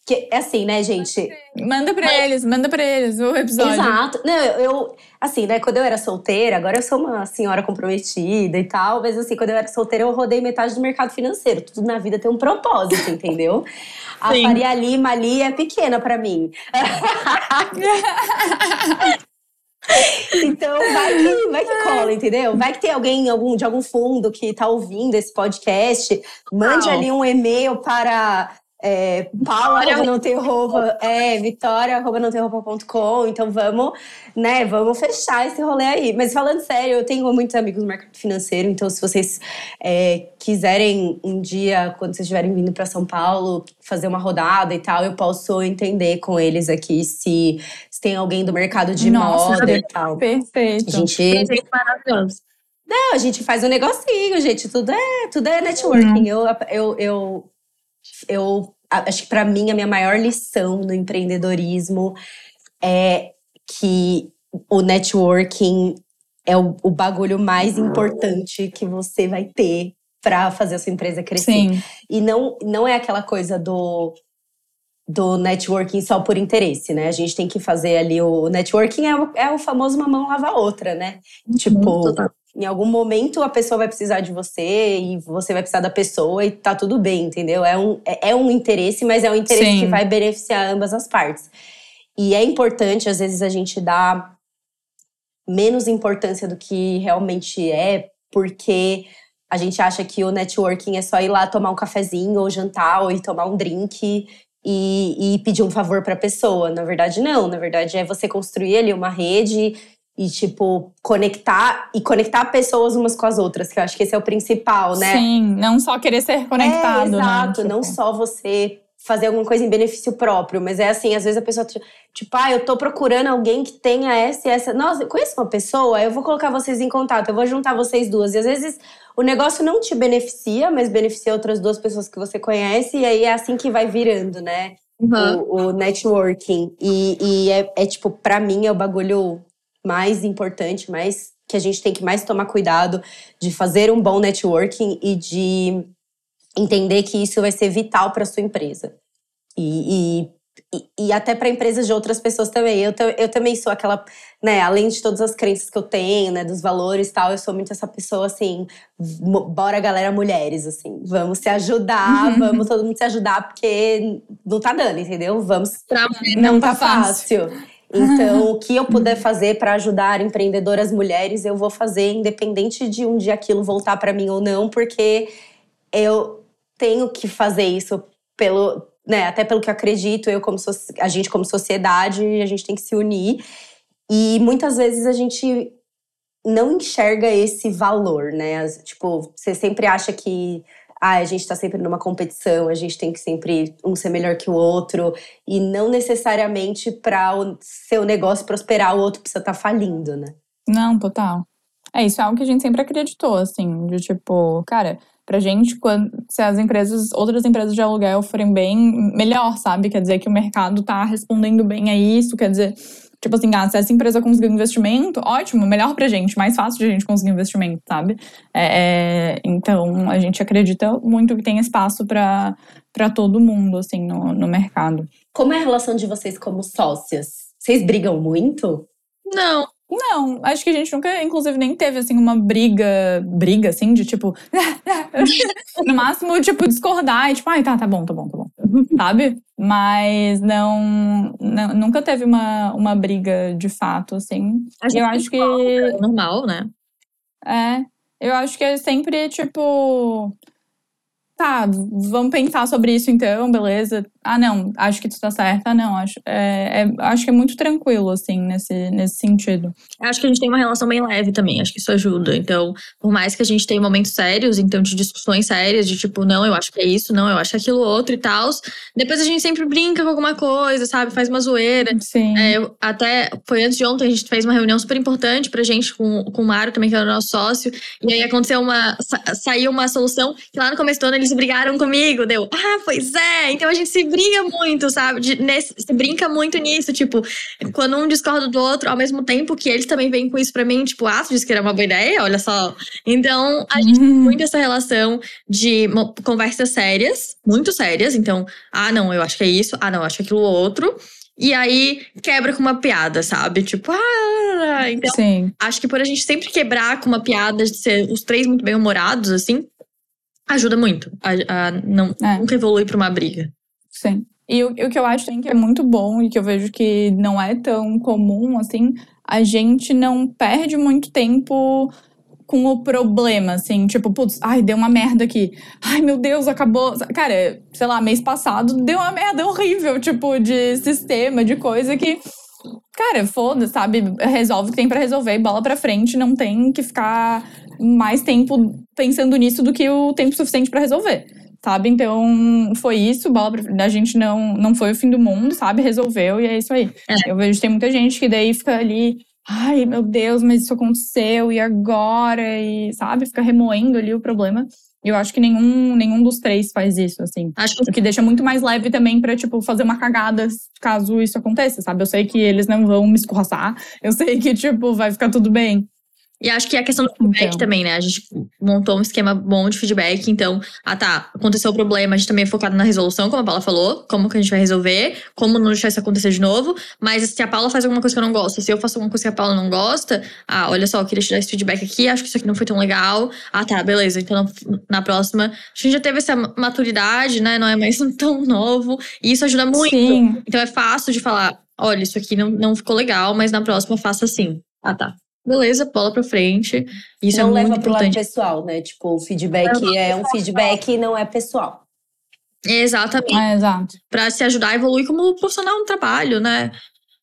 Que é assim, né, gente? Manda pra Mas... eles, manda pra eles o episódio. Exato. Não, eu, assim, né, quando eu era solteira, agora eu sou uma senhora comprometida e tal, mas assim, quando eu era solteira, eu rodei metade do mercado financeiro. Tudo na vida tem um propósito, entendeu? A Sim. Faria Lima ali é pequena para mim. então, vai que, vai que cola, entendeu? Vai que tem alguém algum, de algum fundo que tá ouvindo esse podcast. Mande ali um e-mail para é, Paula, não tem roupa. É, Vitória, arroba não tem roupa.com. Então vamos, né, vamos fechar esse rolê aí. Mas falando sério, eu tenho muitos amigos no mercado financeiro, então se vocês é, quiserem um dia, quando vocês estiverem vindo para São Paulo, fazer uma rodada e tal, eu posso entender com eles aqui se, se tem alguém do mercado de Nossa, moda e tal. Perfeito. A gente. Maravilhoso. Não, a gente faz um negocinho, gente. Tudo é, tudo é networking. Uhum. Eu, eu, eu eu acho que para mim a minha maior lição no empreendedorismo é que o networking é o, o bagulho mais importante que você vai ter para fazer a sua empresa crescer. Sim. E não, não é aquela coisa do do networking só por interesse, né? A gente tem que fazer ali o networking é o, é o famoso uma mão lava a outra, né? Uhum, tipo, total. Em algum momento a pessoa vai precisar de você e você vai precisar da pessoa e tá tudo bem, entendeu? É um, é, é um interesse, mas é um interesse Sim. que vai beneficiar ambas as partes. E é importante, às vezes, a gente dar menos importância do que realmente é, porque a gente acha que o networking é só ir lá tomar um cafezinho ou jantar ou ir tomar um drink e, e pedir um favor para a pessoa. Na verdade, não. Na verdade, é você construir ali uma rede e tipo conectar e conectar pessoas umas com as outras, que eu acho que esse é o principal, né? Sim, não só querer ser conectado, é, exato, né? Tipo... não só você fazer alguma coisa em benefício próprio, mas é assim, às vezes a pessoa tipo, ah, eu tô procurando alguém que tenha essa e essa. Nossa, eu conheço uma pessoa, eu vou colocar vocês em contato, eu vou juntar vocês duas. E às vezes o negócio não te beneficia, mas beneficia outras duas pessoas que você conhece, e aí é assim que vai virando, né? Uhum. O, o, networking. E, e é, é, tipo, pra mim é o bagulho mais importante, mais que a gente tem que mais tomar cuidado de fazer um bom networking e de entender que isso vai ser vital para sua empresa. E, e, e até para empresas de outras pessoas também. Eu, eu também sou aquela, né, além de todas as crenças que eu tenho, né, dos valores e tal, eu sou muito essa pessoa assim, bora galera mulheres, assim, vamos se ajudar, vamos todo mundo se ajudar, porque não tá dando, entendeu? Vamos. Não, não tá, tá fácil. fácil. Então, o que eu puder fazer para ajudar empreendedoras mulheres, eu vou fazer, independente de um dia aquilo voltar para mim ou não, porque eu tenho que fazer isso pelo, né, até pelo que eu acredito, eu como a gente como sociedade, a gente tem que se unir. E muitas vezes a gente não enxerga esse valor, né? Tipo, você sempre acha que ah, a gente está sempre numa competição, a gente tem que sempre um ser melhor que o outro, e não necessariamente para o seu negócio prosperar, o outro precisa estar tá falindo, né? Não, total. É, isso é algo que a gente sempre acreditou, assim, de tipo, cara, pra gente, quando, se as empresas, outras empresas de aluguel forem bem, melhor, sabe? Quer dizer que o mercado tá respondendo bem a isso, quer dizer Tipo assim, ah, se essa empresa conseguir um investimento, ótimo, melhor pra gente, mais fácil de a gente conseguir investimento, sabe? É, é, então, a gente acredita muito que tem espaço para todo mundo, assim, no, no mercado. Como é a relação de vocês como sócias? Vocês brigam muito? Não, não, acho que a gente nunca, inclusive, nem teve, assim, uma briga, briga, assim, de tipo. no máximo, tipo, discordar e tipo, ai, tá, tá bom, tá bom, tá bom. Sabe? Mas não, não. Nunca teve uma, uma briga de fato, assim. A eu acho que. É normal, né? É. Eu acho que é sempre, tipo tá, vamos pensar sobre isso então, beleza. Ah, não, acho que tu tá certa. Ah, não, acho, é, é, acho que é muito tranquilo, assim, nesse, nesse sentido. Acho que a gente tem uma relação bem leve também, acho que isso ajuda. Então, por mais que a gente tenha momentos sérios, então, de discussões sérias, de tipo, não, eu acho que é isso, não, eu acho aquilo outro e tal. Depois a gente sempre brinca com alguma coisa, sabe? Faz uma zoeira. Sim. É, até foi antes de ontem, a gente fez uma reunião super importante pra gente com, com o Mário também, que era o nosso sócio. E aí aconteceu uma. Sa saiu uma solução que lá no começo do ano eles brigaram comigo. Deu, ah, pois é. Então a gente se briga muito, sabe? De, nesse, se brinca muito nisso. Tipo, quando um discorda do outro, ao mesmo tempo que eles também vêm com isso pra mim, tipo, ah, tu disse que era uma boa ideia, olha só. Então, a gente tem uhum. muito essa relação de conversas sérias, muito sérias. Então, ah, não, eu acho que é isso, ah, não, eu acho que aquilo outro. E aí quebra com uma piada, sabe? Tipo, ah. Então, Sim. acho que por a gente sempre quebrar com uma piada, de ser os três muito bem humorados, assim, ajuda muito a, a não, é. nunca evoluir para uma briga. Sim. E o, o, que eu acho que é muito bom e que eu vejo que não é tão comum, assim, a gente não perde muito tempo com o problema, assim, tipo, putz, ai, deu uma merda aqui. Ai, meu Deus, acabou. Cara, sei lá, mês passado deu uma merda horrível, tipo, de sistema, de coisa que. Cara, foda, sabe? Resolve o que tem pra resolver, bola pra frente, não tem que ficar mais tempo pensando nisso do que o tempo suficiente para resolver. Sabe? Então, foi isso, bola pra... a gente não, não foi o fim do mundo, sabe? Resolveu e é isso aí. É. Eu vejo que tem muita gente que daí fica ali, ai meu Deus, mas isso aconteceu, e agora? E sabe, fica remoendo ali o problema. Eu acho que nenhum, nenhum dos três faz isso, assim. Acho que... O que deixa muito mais leve também pra, tipo, fazer uma cagada caso isso aconteça, sabe? Eu sei que eles não vão me escorraçar. Eu sei que, tipo, vai ficar tudo bem. E acho que é a questão do feedback então. também, né? A gente montou um esquema bom de feedback. Então, ah tá, aconteceu o problema, a gente também é focado na resolução, como a Paula falou, como que a gente vai resolver, como não deixar isso acontecer de novo. Mas se a Paula faz alguma coisa que eu não gosto, se eu faço alguma coisa que a Paula não gosta, ah, olha só, eu queria te dar esse feedback aqui, acho que isso aqui não foi tão legal. Ah tá, beleza. Então na próxima, a gente já teve essa maturidade, né? Não é mais tão novo. E isso ajuda muito. Sim. Então é fácil de falar, olha, isso aqui não, não ficou legal, mas na próxima faça assim. Ah tá beleza, bola pra frente. Isso não é leva muito pro lado pessoal, né? Tipo, o feedback não, é um feedback e não é pessoal. Exatamente. É, exato. Pra se ajudar a evoluir como profissional no trabalho, né?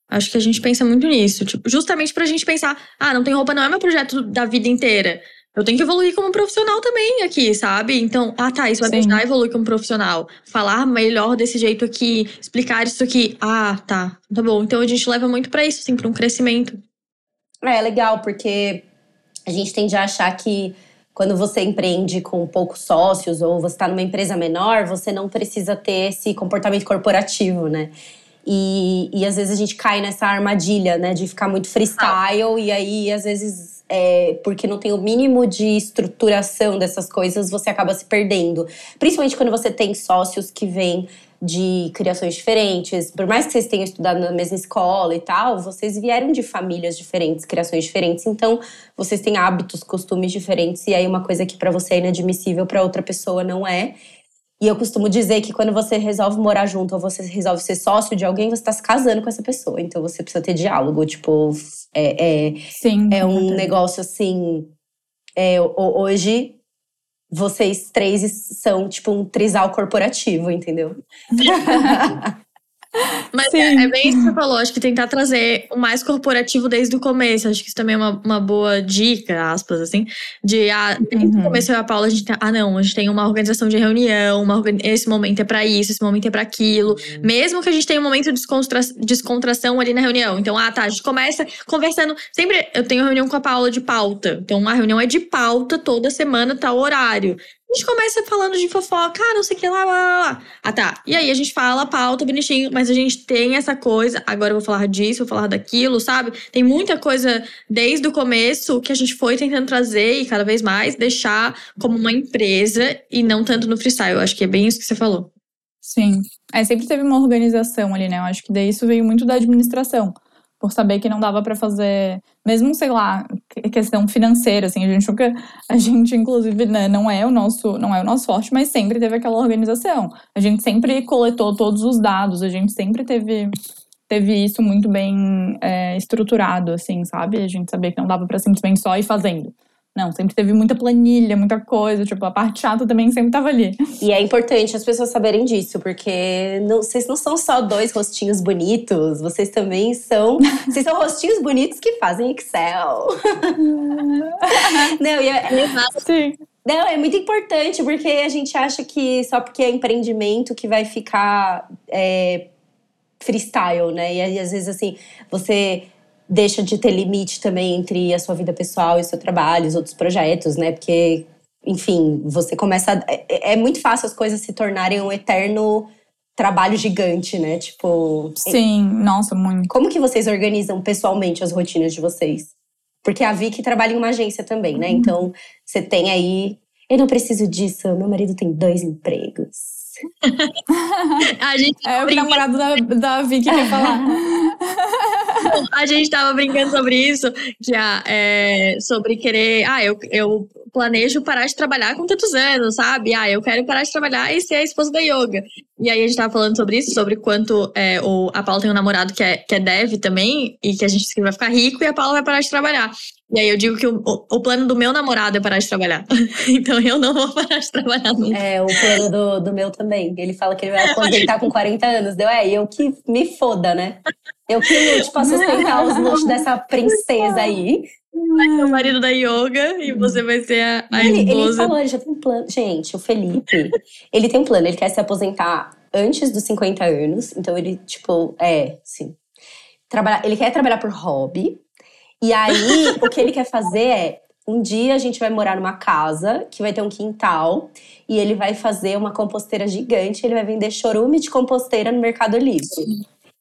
Acho que a gente pensa muito nisso. Tipo, justamente pra gente pensar, ah, não tem roupa, não é meu projeto da vida inteira. Eu tenho que evoluir como profissional também aqui, sabe? Então, ah, tá, isso vai me ajudar a evoluir como profissional. Falar melhor desse jeito aqui, explicar isso aqui. Ah, tá, tá bom. Então a gente leva muito para isso, assim, pra um crescimento. É legal, porque a gente tende a achar que quando você empreende com poucos sócios ou você está numa empresa menor, você não precisa ter esse comportamento corporativo, né? E, e às vezes a gente cai nessa armadilha, né, de ficar muito freestyle, e aí às vezes é, porque não tem o mínimo de estruturação dessas coisas, você acaba se perdendo. Principalmente quando você tem sócios que vêm de criações diferentes. Por mais que vocês tenham estudado na mesma escola e tal, vocês vieram de famílias diferentes, criações diferentes. Então, vocês têm hábitos, costumes diferentes. E aí, uma coisa que para você é inadmissível, para outra pessoa não é. E eu costumo dizer que quando você resolve morar junto ou você resolve ser sócio de alguém, você está se casando com essa pessoa. Então, você precisa ter diálogo. Tipo, é, é, Sim, é um negócio assim. É, hoje vocês três são tipo um trisal corporativo, entendeu? Mas é, é, bem isso que você falou, acho que tentar trazer o mais corporativo desde o começo. Acho que isso também é uma, uma boa dica, aspas, assim. De ah, desde uhum. o começo eu e a Paula, a gente tá, ah, não, a gente tem uma organização de reunião, uma, esse momento é para isso, esse momento é para aquilo. Uhum. Mesmo que a gente tenha um momento de descontra, descontração ali na reunião. Então, ah, tá, a gente começa conversando. Sempre eu tenho reunião com a Paula de pauta. Então, a reunião é de pauta toda semana, tá o horário. A gente começa falando de fofoca, ah, não sei o que lá, lá, lá. Ah, tá. E aí a gente fala pauta bonitinho, mas a gente tem essa coisa. Agora eu vou falar disso, vou falar daquilo, sabe? Tem muita coisa desde o começo que a gente foi tentando trazer e cada vez mais deixar como uma empresa e não tanto no freestyle. Eu acho que é bem isso que você falou. Sim. É, sempre teve uma organização ali, né? Eu acho que daí isso veio muito da administração por saber que não dava para fazer, mesmo sei lá, questão financeira, assim, a gente nunca, a gente inclusive né, não é o nosso, não é o nosso forte, mas sempre teve aquela organização. A gente sempre coletou todos os dados, a gente sempre teve teve isso muito bem é, estruturado, assim, sabe? A gente sabia que não dava para simplesmente só ir fazendo. Não, sempre teve muita planilha, muita coisa. Tipo, a parte chata também sempre tava ali. E é importante as pessoas saberem disso, porque não, vocês não são só dois rostinhos bonitos, vocês também são. vocês são rostinhos bonitos que fazem Excel. não, e é, Sim. Não, é muito importante, porque a gente acha que só porque é empreendimento que vai ficar é, freestyle, né? E às vezes, assim, você deixa de ter limite também entre a sua vida pessoal e o seu trabalho, os outros projetos, né? Porque, enfim, você começa. A, é, é, muito fácil as coisas se tornarem um eterno trabalho gigante, né? Tipo. Sim, nossa, muito. Como que vocês organizam pessoalmente as rotinas de vocês? Porque a Vicky trabalha em uma agência também, né? Uhum. Então, você tem aí. Eu não preciso disso, meu marido tem dois empregos. a gente é o namorado da, da Vicky quer falar. a gente tava brincando sobre isso, já é, sobre querer. Ah, eu, eu planejo parar de trabalhar com tantos anos, sabe? Ah, eu quero parar de trabalhar e ser a esposa da yoga. E aí a gente tava falando sobre isso, sobre quanto é, o, a Paula tem um namorado que é, que é dev também, e que a gente vai ficar rico e a Paula vai parar de trabalhar. E aí eu digo que o, o, plano do meu namorado é parar de trabalhar. então eu não vou parar de trabalhar nunca. É, o plano do, do meu também. Ele fala que ele vai aposentar com 40 anos. Deu, é, eu que me foda, né? Eu que lute pra sustentar os luxos dessa princesa aí. Vai ser o marido da yoga e você vai ser a, a ele, esposa. Ele falou, ele já tem um plano. Gente, o Felipe, ele tem um plano. Ele quer se aposentar antes dos 50 anos. Então ele, tipo, é, sim. Trabalhar, ele quer trabalhar por hobby e aí, o que ele quer fazer é um dia a gente vai morar numa casa que vai ter um quintal e ele vai fazer uma composteira gigante. Ele vai vender chorume de composteira no Mercado Livre.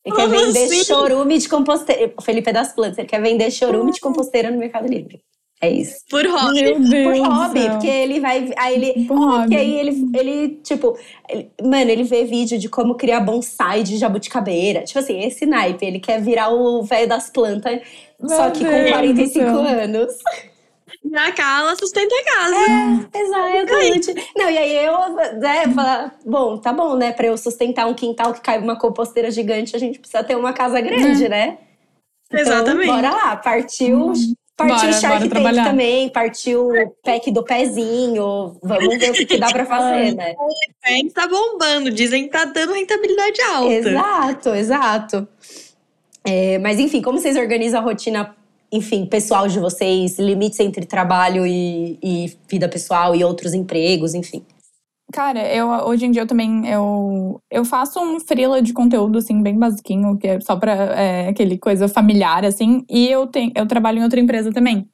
Ele quer vender assim? chorume de composteira. O Felipe é das plantas, ele quer vender chorume de composteira no Mercado Livre. É isso. Por hobby. Meu Deus Por hobby, porque ele vai. Aí ele. Por oh, porque aí ele, ele tipo. Ele, mano, ele vê vídeo de como criar bonsai de jabuticabeira. Tipo assim, esse naipe. Ele quer virar o velho das plantas meu Só que Deus com 45 anos. E a Carla sustenta a casa. É, exatamente. Não, e aí eu, né, falar, bom, tá bom, né? Pra eu sustentar um quintal que cai uma composteira gigante, a gente precisa ter uma casa grande, é. né? Então, Exatamente. Bora lá, partiu. Partiu bora, Shark Tank também, partiu o pack do pezinho. Vamos ver o que, que dá pra fazer, né? O tá bombando, dizem que tá dando rentabilidade alta. Exato, exato. É, mas enfim, como vocês organizam a rotina, enfim, pessoal de vocês, limites entre trabalho e, e vida pessoal e outros empregos, enfim? Cara, eu hoje em dia eu também eu, eu faço um freela de conteúdo assim bem basiquinho, que é só para é, aquele coisa familiar assim, e eu tenho eu trabalho em outra empresa também.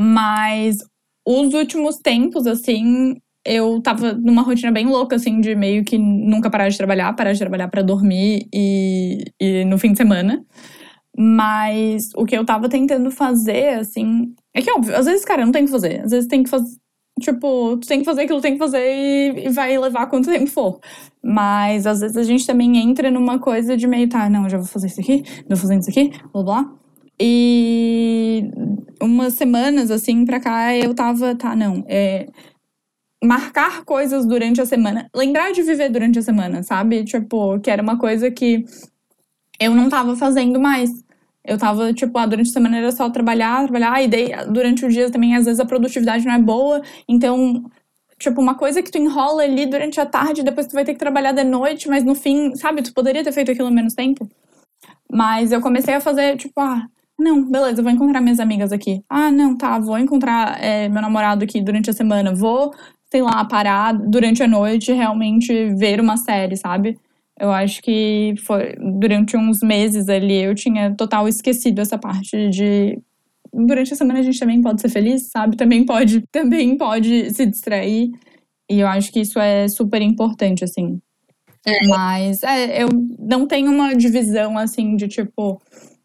Mas os últimos tempos assim, eu tava numa rotina bem louca, assim, de meio que nunca parar de trabalhar, parar de trabalhar para dormir e, e no fim de semana. Mas o que eu tava tentando fazer, assim. É que óbvio, às vezes, cara, não tem que fazer. Às vezes tem que fazer. Tipo, tu tem que fazer aquilo que tem que fazer e, e vai levar quanto tempo for. Mas às vezes a gente também entra numa coisa de meio, tá, não, já vou fazer isso aqui, vou fazendo isso aqui, blá blá. E umas semanas assim pra cá eu tava, tá, não, é marcar coisas durante a semana, lembrar de viver durante a semana, sabe? Tipo, que era uma coisa que eu não tava fazendo mais. Eu tava, tipo, ah, durante a semana era só trabalhar, trabalhar, e daí durante o dia também, às vezes, a produtividade não é boa, então, tipo, uma coisa que tu enrola ali durante a tarde, depois tu vai ter que trabalhar de noite, mas no fim, sabe, tu poderia ter feito aquilo em menos tempo. Mas eu comecei a fazer, tipo, ah, não, beleza, eu vou encontrar minhas amigas aqui. Ah, não, tá, vou encontrar é, meu namorado aqui durante a semana. Vou sei lá, parar durante a noite realmente ver uma série, sabe? Eu acho que foi durante uns meses ali eu tinha total esquecido essa parte de durante a semana a gente também pode ser feliz, sabe? Também pode, também pode se distrair. E eu acho que isso é super importante, assim. É. Mas é, eu não tenho uma divisão assim de tipo,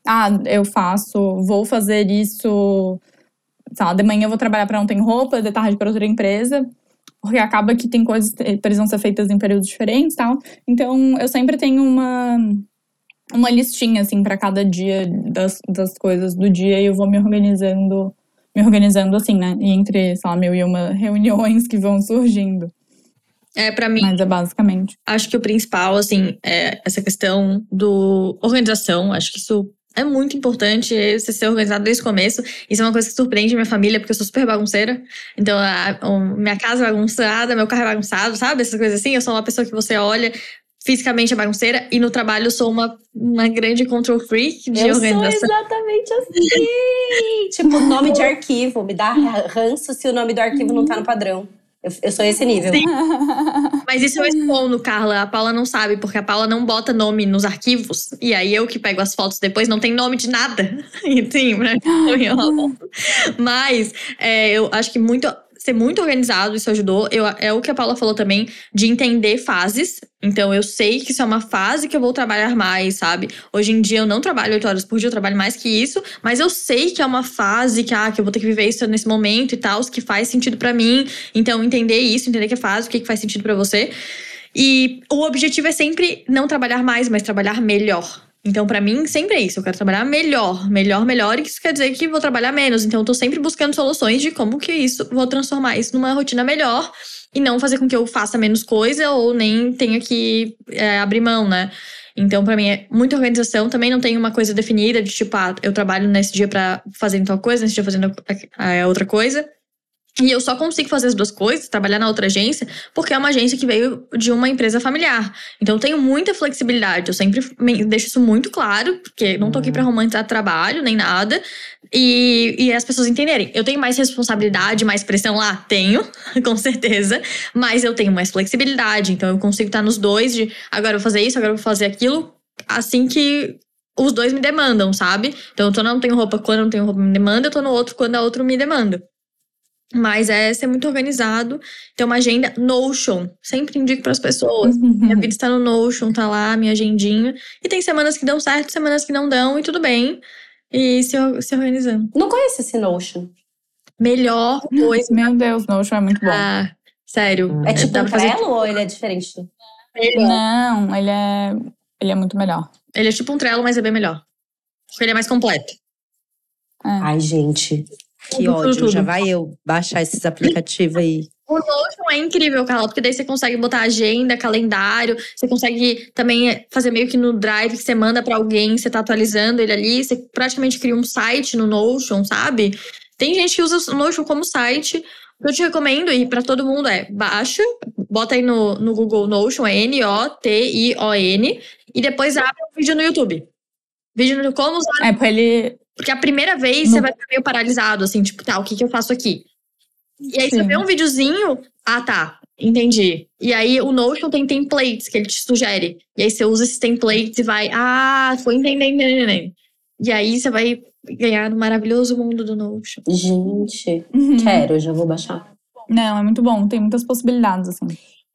ah, eu faço, vou fazer isso, sei lá, de manhã eu vou trabalhar para não tem roupa, de tarde para outra empresa. Porque acaba que tem coisas que precisam ser feitas em períodos diferentes e tal. Então, eu sempre tenho uma, uma listinha, assim, para cada dia das, das coisas do dia e eu vou me organizando, me organizando assim, né? Entre, sei lá, mil e uma reuniões que vão surgindo. É, para mim, Mas é basicamente. acho que o principal, assim, é essa questão do organização. Acho que isso é muito importante, você ser organizado desde o começo. Isso é uma coisa que surpreende minha família, porque eu sou super bagunceira. Então, a, o- minha casa é bagunçada, meu carro é bagunçado, sabe? Essas coisas assim. Eu sou uma pessoa que você olha, fisicamente é bagunceira, e no trabalho eu sou uma, uma grande control freak de eu sou organização. exatamente assim. tipo, nome de arquivo. Me dá ranço se o nome do arquivo não tá no padrão. Eu, eu sou esse nível. Sim. Mas isso eu expondo, Carla. A Paula não sabe, porque a Paula não bota nome nos arquivos. E aí eu que pego as fotos depois, não tem nome de nada. E Sim, pra Mas é, eu acho que muito. Ser muito organizado, isso ajudou. Eu, é o que a Paula falou também, de entender fases. Então, eu sei que isso é uma fase que eu vou trabalhar mais, sabe? Hoje em dia, eu não trabalho oito horas por dia, eu trabalho mais que isso. Mas eu sei que é uma fase que, ah, que eu vou ter que viver isso nesse momento e tal, que faz sentido pra mim. Então, entender isso, entender que é fase, o que, que faz sentido pra você. E o objetivo é sempre não trabalhar mais, mas trabalhar melhor. Então, pra mim, sempre é isso. Eu quero trabalhar melhor, melhor, melhor. E isso quer dizer que vou trabalhar menos. Então, eu tô sempre buscando soluções de como que isso, vou transformar isso numa rotina melhor. E não fazer com que eu faça menos coisa ou nem tenha que é, abrir mão, né? Então, pra mim, é muita organização. Também não tem uma coisa definida de tipo, ah, eu trabalho nesse dia pra fazer tal coisa, nesse dia fazendo é, outra coisa. E eu só consigo fazer as duas coisas, trabalhar na outra agência, porque é uma agência que veio de uma empresa familiar. Então eu tenho muita flexibilidade. Eu sempre deixo isso muito claro, porque não tô aqui pra romantizar trabalho nem nada. E, e as pessoas entenderem. Eu tenho mais responsabilidade, mais pressão lá? Tenho, com certeza. Mas eu tenho mais flexibilidade. Então eu consigo estar nos dois de agora eu vou fazer isso, agora eu vou fazer aquilo, assim que os dois me demandam, sabe? Então eu tô não tenho roupa quando eu não tenho roupa me demanda, eu tô no outro quando a outra me demanda. Mas é ser muito organizado, ter uma agenda Notion. Sempre indico para as pessoas. Minha vida está no Notion, tá lá, minha agendinha. E tem semanas que dão certo, semanas que não dão, e tudo bem. E se, se organizando. Não conheço esse Notion. Melhor coisa. Meu Deus, Notion é muito bom. Ah, sério. É tipo um fazer Trello ou ele é diferente? melhor. Não, ele é, ele é muito melhor. Ele é tipo um Trello, mas é bem melhor. Porque ele é mais completo. Ai, gente. Que Tudo, ódio. tudo. Já vai eu baixar esses aplicativos aí. O Notion é incrível, Carla, porque daí você consegue botar agenda, calendário, você consegue também fazer meio que no Drive que você manda pra alguém, você tá atualizando ele ali, você praticamente cria um site no Notion, sabe? Tem gente que usa o Notion como site. O que eu te recomendo e pra todo mundo é baixa, bota aí no, no Google Notion, é N-O-T-I-O-N, e depois abre um vídeo no YouTube. Vídeo no como usar É, porque ele. Porque a primeira vez No- você vai ficar meio paralisado, assim, tipo, tá, o que, que eu faço aqui? E aí você Sim. vê um videozinho, ah, tá, entendi. E aí o Notion tem templates que ele te sugere. E aí você usa esses templates e vai, ah, tô entendendo, entendendo. E aí você vai ganhar no maravilhoso mundo do Notion. Gente, Uhum. quero, já vou baixar. Não, é muito bom, tem muitas possibilidades, assim.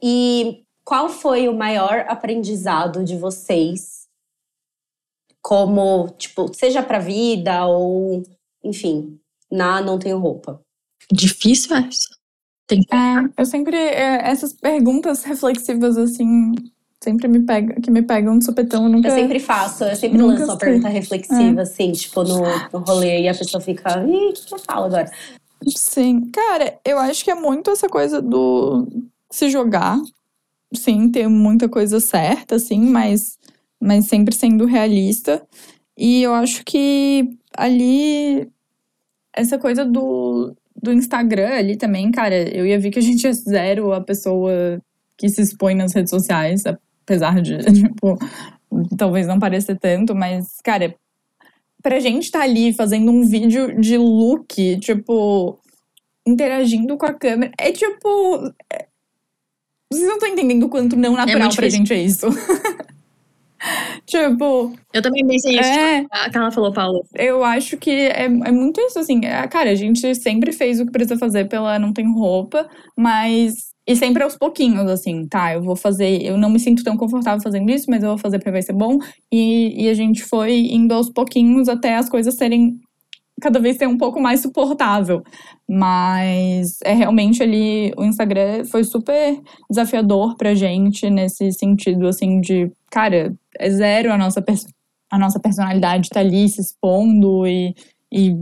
E qual foi o maior aprendizado de vocês? Como, tipo, seja pra vida ou, enfim, na Não Tenho Roupa. Difícil essa. Tem que É, eu sempre. é, essas perguntas reflexivas, assim, sempre me pegam, que me pegam de supetão. Eu nunca. Eu sempre faço, eu sempre Nunca lanço uma pergunta reflexiva, assim, tipo, no, no rolê, e a pessoa fica, ih, o que que eu falo agora? Sim. Cara, eu acho que é muito essa coisa do se jogar. Sim, ter muita coisa certa, assim, mas, mas sempre sendo realista. E eu acho que ali. Essa coisa do, do Instagram ali também, cara, eu ia ver que a gente é zero a pessoa que se expõe nas redes sociais, apesar de, tipo, talvez não parecer tanto, mas, cara, pra gente estar ali fazendo um vídeo de look, tipo, interagindo com a câmera, é tipo. é- Vocês não estão entendendo o quanto não natural muito pra gente é isso. tipo. Eu também pensei isso. É, que ela falou, Paulo. eu acho que é, é muito isso, assim. é, cara, a gente sempre fez o que precisa fazer pela Não Tem Roupa, mas. E sempre aos pouquinhos, assim, tá? Eu vou fazer. Eu não me sinto tão confortável fazendo isso, mas eu vou fazer porque vai ser bom. E, e a gente foi indo aos pouquinhos até as coisas serem. Cada vez ser um pouco mais suportável. Mas é realmente ali. O Instagram foi super desafiador pra gente nesse sentido, assim, de. Cara, é zero a nossa, a nossa personalidade tá ali se expondo e, e.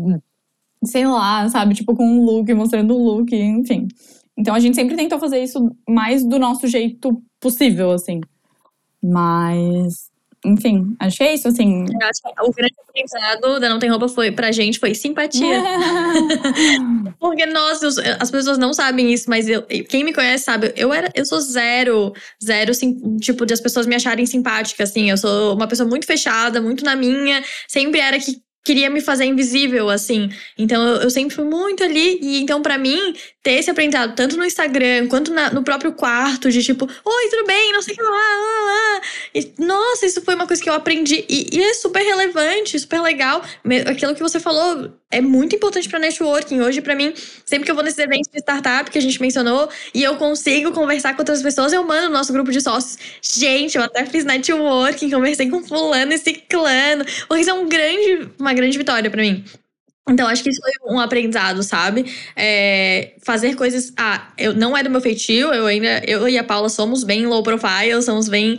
Sei lá, sabe? Tipo, com um look, mostrando o look, enfim. Então a gente sempre tentou fazer isso mais do nosso jeito possível, assim. Mas, enfim, acho que é isso, assim. Eu acho que o grande aprendizado da Não Tem Roupa foi, pra gente foi simpatia. Porque, nossa, eu- as pessoas não sabem isso, mas eu, quem me conhece sabe, eu era, eu sou zero, zero, sim, tipo, de as pessoas me acharem simpática, assim. Eu sou uma pessoa muito fechada, muito na minha, sempre era que queria me fazer invisível, assim. Então, eu, eu sempre fui muito ali, e então, pra mim, ter esse aprendizado, tanto no Instagram, quanto na- no próprio quarto, de tipo, oi, tudo bem, não sei o que lá, lá, lá. E, nossa, isso foi uma coisa que eu aprendi, e, e é super relevante, super legal. Aquilo que você falou é muito importante pra networking. Hoje, pra mim, sempre que eu vou nesses eventos de startup que a gente mencionou e eu consigo conversar com outras pessoas, eu mando no nosso grupo de sócios. Gente, eu até fiz networking, conversei com fulano e ciclano. Porque isso é um grande, uma grande vitória pra mim. Então, acho que isso foi um aprendizado, sabe? É, fazer coisas. Ah, eu não é do meu feitio, eu ainda. Eu e a Paula somos bem low profile, somos bem.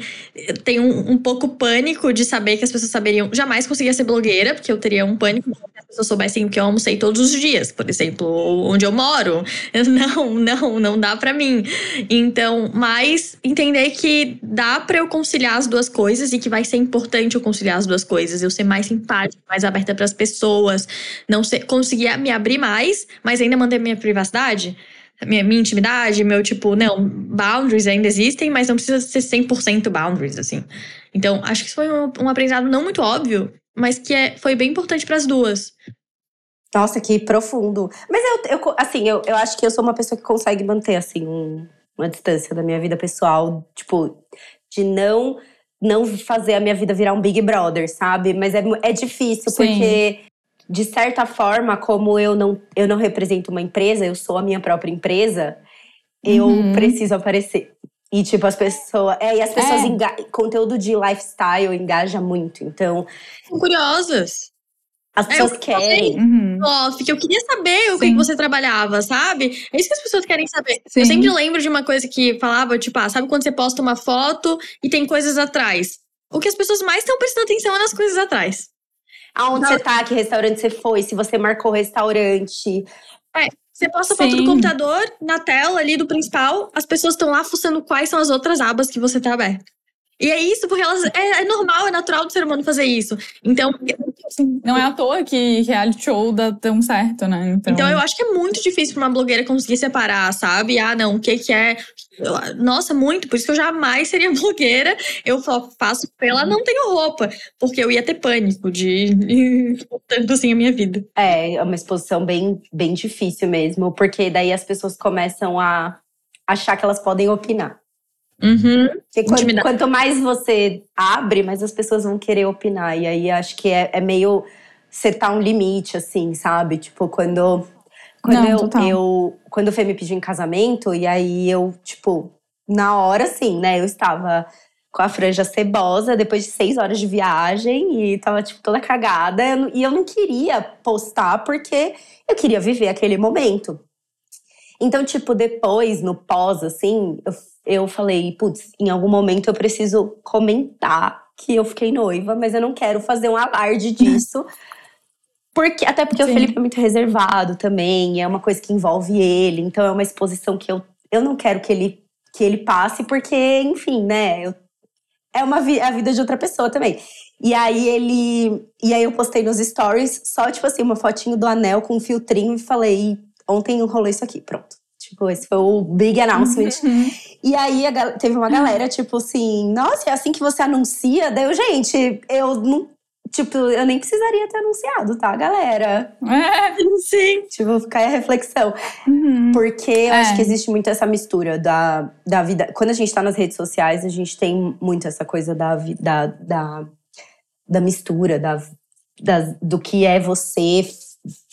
Tenho um, um pouco pânico de saber que as pessoas saberiam. Jamais conseguia ser blogueira, porque eu teria um pânico se as pessoas soubessem o que eu almocei todos os dias, por exemplo, onde eu moro. Não, não, não dá pra mim. Então, mas entender que dá pra eu conciliar as duas coisas e que vai ser importante eu conciliar as duas coisas. Eu ser mais simpática, mais aberta pras pessoas, não ser, conseguir me abrir mais, mas ainda manter minha privacidade. Minha, minha intimidade, meu tipo, não, boundaries ainda existem, mas não precisa ser 100% boundaries, assim. Então, acho que isso foi um, um aprendizado não muito óbvio, mas que é, foi bem importante pras duas. Nossa, que profundo. Mas eu, eu assim, eu, eu acho que eu sou uma pessoa que consegue manter, assim, um- uma distância da minha vida pessoal, tipo, de não não fazer a minha vida virar um Big Brother, sabe? Mas é, é difícil, Sim. porque, de certa forma, como eu não, eu não represento uma empresa, eu sou a minha própria empresa, eu Uhum. preciso aparecer. E, tipo, as pessoas. É, e as pessoas. É. enga- Conteúdo de lifestyle engaja muito. Então, São curiosas. as É, eu pessoas querem. Uhum. Off, que eu queria saber o que você trabalhava, sabe? É isso que as pessoas querem saber. Sim. Eu sempre lembro de uma coisa que falava, tipo, ah, sabe quando você posta uma foto e tem coisas atrás? O que as pessoas mais estão prestando atenção é nas coisas atrás. Aonde você tá, que restaurante você foi, se você marcou restaurante. Você posta foto do Sim. computador na tela ali do principal, as pessoas estão lá fuçando quais são as outras abas que você tá aberto. E é isso, porque elas é, é normal, é natural do ser humano fazer isso. Então, Não é à toa que reality show dá tão certo, né? Então, Então eu acho que é muito difícil pra uma blogueira conseguir separar, sabe? Ah, não, o que que é. Nossa, muito. Por isso que eu jamais seria blogueira. Eu só faço pela não tenho roupa. Porque eu ia ter pânico de. tanto assim a minha vida. É, é uma exposição bem, bem difícil mesmo, porque daí as pessoas começam a achar que elas podem opinar. Uhum. Quanto, quanto mais você abre, mais as pessoas vão querer opinar. E aí acho que é, é meio setar um limite, assim, sabe? Tipo, quando. Quando, Não, eu, eu, quando o Fê me pediu em casamento, e aí eu, tipo, na hora, assim, né? Eu estava com a franja cebosa, depois de seis horas de viagem, e tava, tipo, toda cagada. E eu não queria postar, porque eu queria viver aquele momento. Então, tipo, depois, no pós, assim, eu, eu falei, putz, em algum momento eu preciso comentar que eu fiquei noiva, mas eu não quero fazer um alarde disso. Porque, até porque o Sim. Felipe é muito reservado também, é uma coisa que envolve ele, então é uma exposição que eu, eu não quero que ele, que ele passe, porque, enfim, né? eu- é uma vi- é a vida de outra pessoa também. E aí ele. E aí eu postei nos stories só, tipo assim, uma fotinho do anel com um filtrinho e falei, ontem rolou isso aqui, pronto. Tipo, esse foi o big announcement. Uhum. E aí a teve uma galera, tipo assim, nossa, é assim que você anuncia? Daí eu, gente, eu não tipo, eu nem precisaria ter anunciado, tá, galera? É. Sim. Tipo, ficar aí a reflexão. Uhum. Porque eu É. acho que existe muito essa mistura da, da vida. Quando a gente tá nas redes sociais, a gente tem muito essa coisa da, da, da, da mistura, da, das- do que é você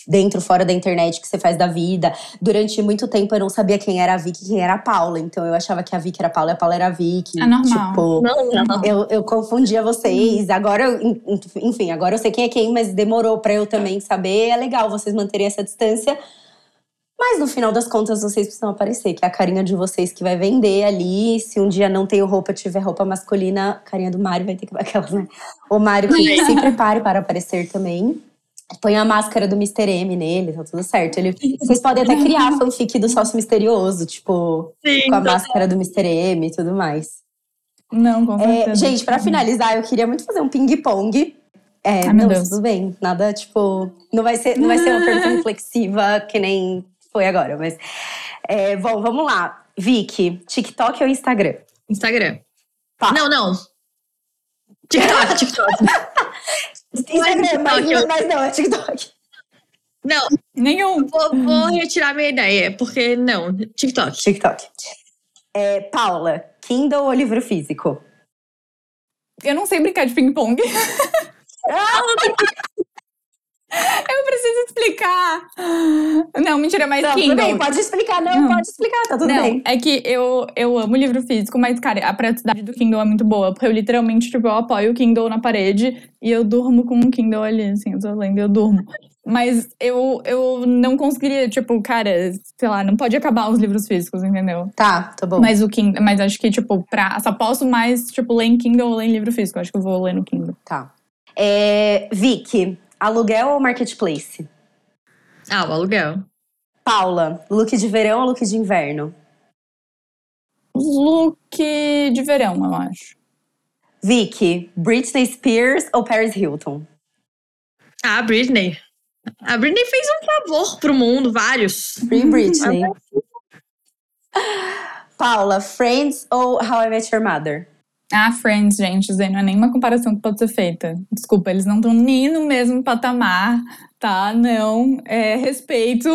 dentro, fora da internet, que você faz da vida. Durante muito tempo eu não sabia quem era a Vicky e quem era a Paula. Então eu achava que a Vicky era a Paula e a Paula era a Vicky. É normal. Tipo, Não, não. eu, eu confundia vocês. Agora, eu- en- enfim, agora eu sei quem é quem, mas demorou pra eu também saber. É legal vocês manterem essa distância. Mas no final das contas, vocês precisam aparecer, que é a carinha de vocês que vai vender ali. Se um dia não tenho roupa, tiver roupa masculina, a carinha do Mário vai ter que. Aquelas, né? O Mário que se prepare para aparecer também. Põe a máscara do Mr. M nele, tá tudo certo. Ele, vocês podem até criar a fanfic do sócio misterioso, tipo, Sim. com a máscara do Mr. M e tudo mais. Não, com É, certeza. gente, pra finalizar, eu queria muito fazer um ping-pong. É, Ai, meu não, Deus. tudo bem. Nada, tipo. Não vai ser, não vai ser uma pergunta reflexiva que nem foi agora, mas. É, bom, vamos lá. Vicky, TikTok ou Instagram? Instagram. Tá. Não, não. TikTok, TikTok. Instagram, mas, TikTok, eu- mas não, é TikTok. Não, Nenhum. vou, vou retirar minha ideia, porque não, TikTok. TikTok. É, Paula, Kindle ou livro físico? Eu não sei brincar de ping-pong. Eu preciso explicar. Não, mentira, mas não, Kindle. tudo bem, pode explicar. Não, Não. pode explicar, tá tudo não, bem. é que eu, eu amo livro físico, mas, cara, a praticidade do Kindle é muito boa. Porque eu literalmente, tipo, eu apoio o Kindle na parede e eu durmo com o Kindle ali, assim, eu tô lendo, eu durmo. Mas eu, eu não conseguiria, tipo, cara, sei lá, não pode acabar os livros físicos, entendeu? Tá, tá bom. Mas o Kindle, mas acho que, tipo, pra. Só posso mais, tipo, ler em Kindle ou ler em livro físico. Acho que eu vou ler no Kindle. Tá. É, Vicky, aluguel ou marketplace? Ah, o aluguel. Paula, look de verão ou look de inverno? Look de verão, eu acho. Vicky, Britney Spears ou Paris Hilton? Ah, a Britney. A Britney fez um favor pro mundo, vários. Free Britney. Paula, Friends ou How I Met Your Mother? Ah, Friends, gente, isso aí não é nenhuma comparação que pode ser feita. Desculpa, eles não estão nem no mesmo patamar, tá? Não, é respeito,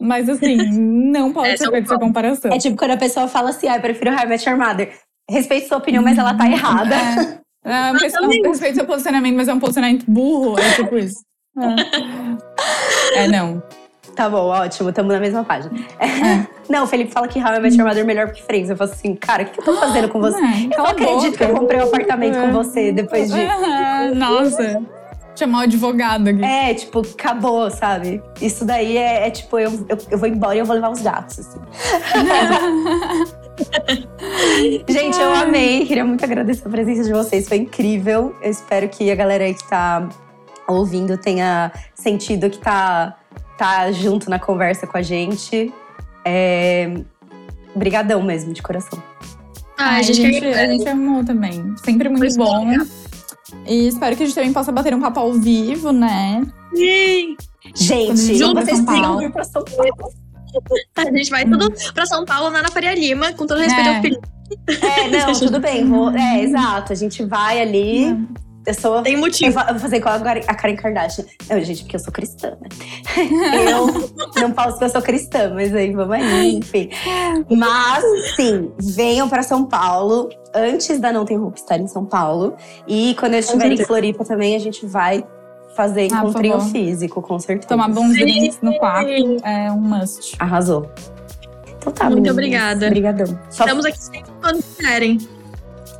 mas assim, não pode É, ser feita essa comparação. É tipo quando a pessoa fala assim, ah, eu prefiro How I Met Your Mother. Respeito sua opinião, mas ela tá errada. É, é, mas não, respeito seu posicionamento, mas é um posicionamento burro, é tipo isso. É, é não. Tá bom, ótimo, tamo na mesma página. Não, o Felipe fala que How I Met Your Mother é melhor que Friends. Eu falo assim, cara, o que, que eu tô fazendo com você? É, Eu não a acredito boca. que eu comprei um apartamento com você depois de. Ah, Nossa, chamar o advogado aqui. É, tipo, acabou, sabe? Isso daí é, é tipo, eu, eu, eu vou embora e eu vou levar os gatos, assim. Gente, eu amei. Queria muito agradecer a presença de vocês. Foi incrível. Eu espero que a galera aí que tá ouvindo tenha sentido que tá, tá junto na conversa com a gente. É... Brigadão mesmo, de coração. Ah, a gente, gente, quer- a gente amou também. Sempre muito Foi bom. legal. E espero que a gente também possa bater um papo ao vivo, né? Sim. Gente, Junto vocês Paulo. vir pra São Paulo. A gente vai tudo pra São Paulo, na Ana Faria Lima, com todo respeito É. ao Felipe. É, não, tudo bem. Vou, é, exato. A gente vai ali. Eu sou Tem motivo. eu vou fazer igual a Karen Kardashian. Não, gente, porque eu sou cristã, né? eu não posso porque eu sou cristã, mas aí vamos aí, enfim. Mas, sim, venham pra São Paulo antes da Não Tem Roupa estar em São Paulo. E quando eu estiver em. Floripa também, a gente vai fazer Ah, encontrinho físico, com certeza. Tomar bons drinks no quarto é um must. Arrasou. Então tá, Muito meninas. obrigada. Obrigadão. Só Estamos aqui sempre quando quiserem.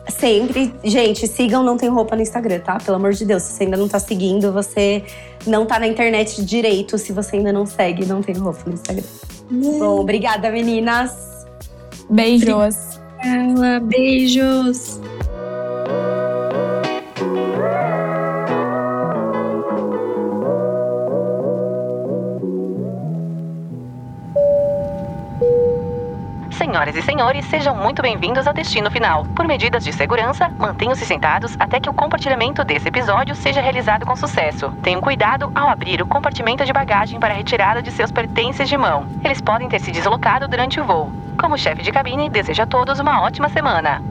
Sempre, gente, sigam Não Tem Roupa no Instagram, tá? Pelo amor de Deus, se você ainda não tá seguindo, você não tá na internet direito se você ainda não segue Não Tem Roupa no Instagram. Bom, obrigada, meninas. Beijos. Ela, beijos. Senhoras e senhores, sejam muito bem-vindos ao destino final. Por medidas de segurança, mantenham-se sentados até que o compartilhamento desse episódio seja realizado com sucesso. Tenham cuidado ao abrir o compartimento de bagagem para a retirada de seus pertences de mão. Eles podem ter se deslocado durante o voo. Como chefe de cabine, desejo a todos uma ótima semana.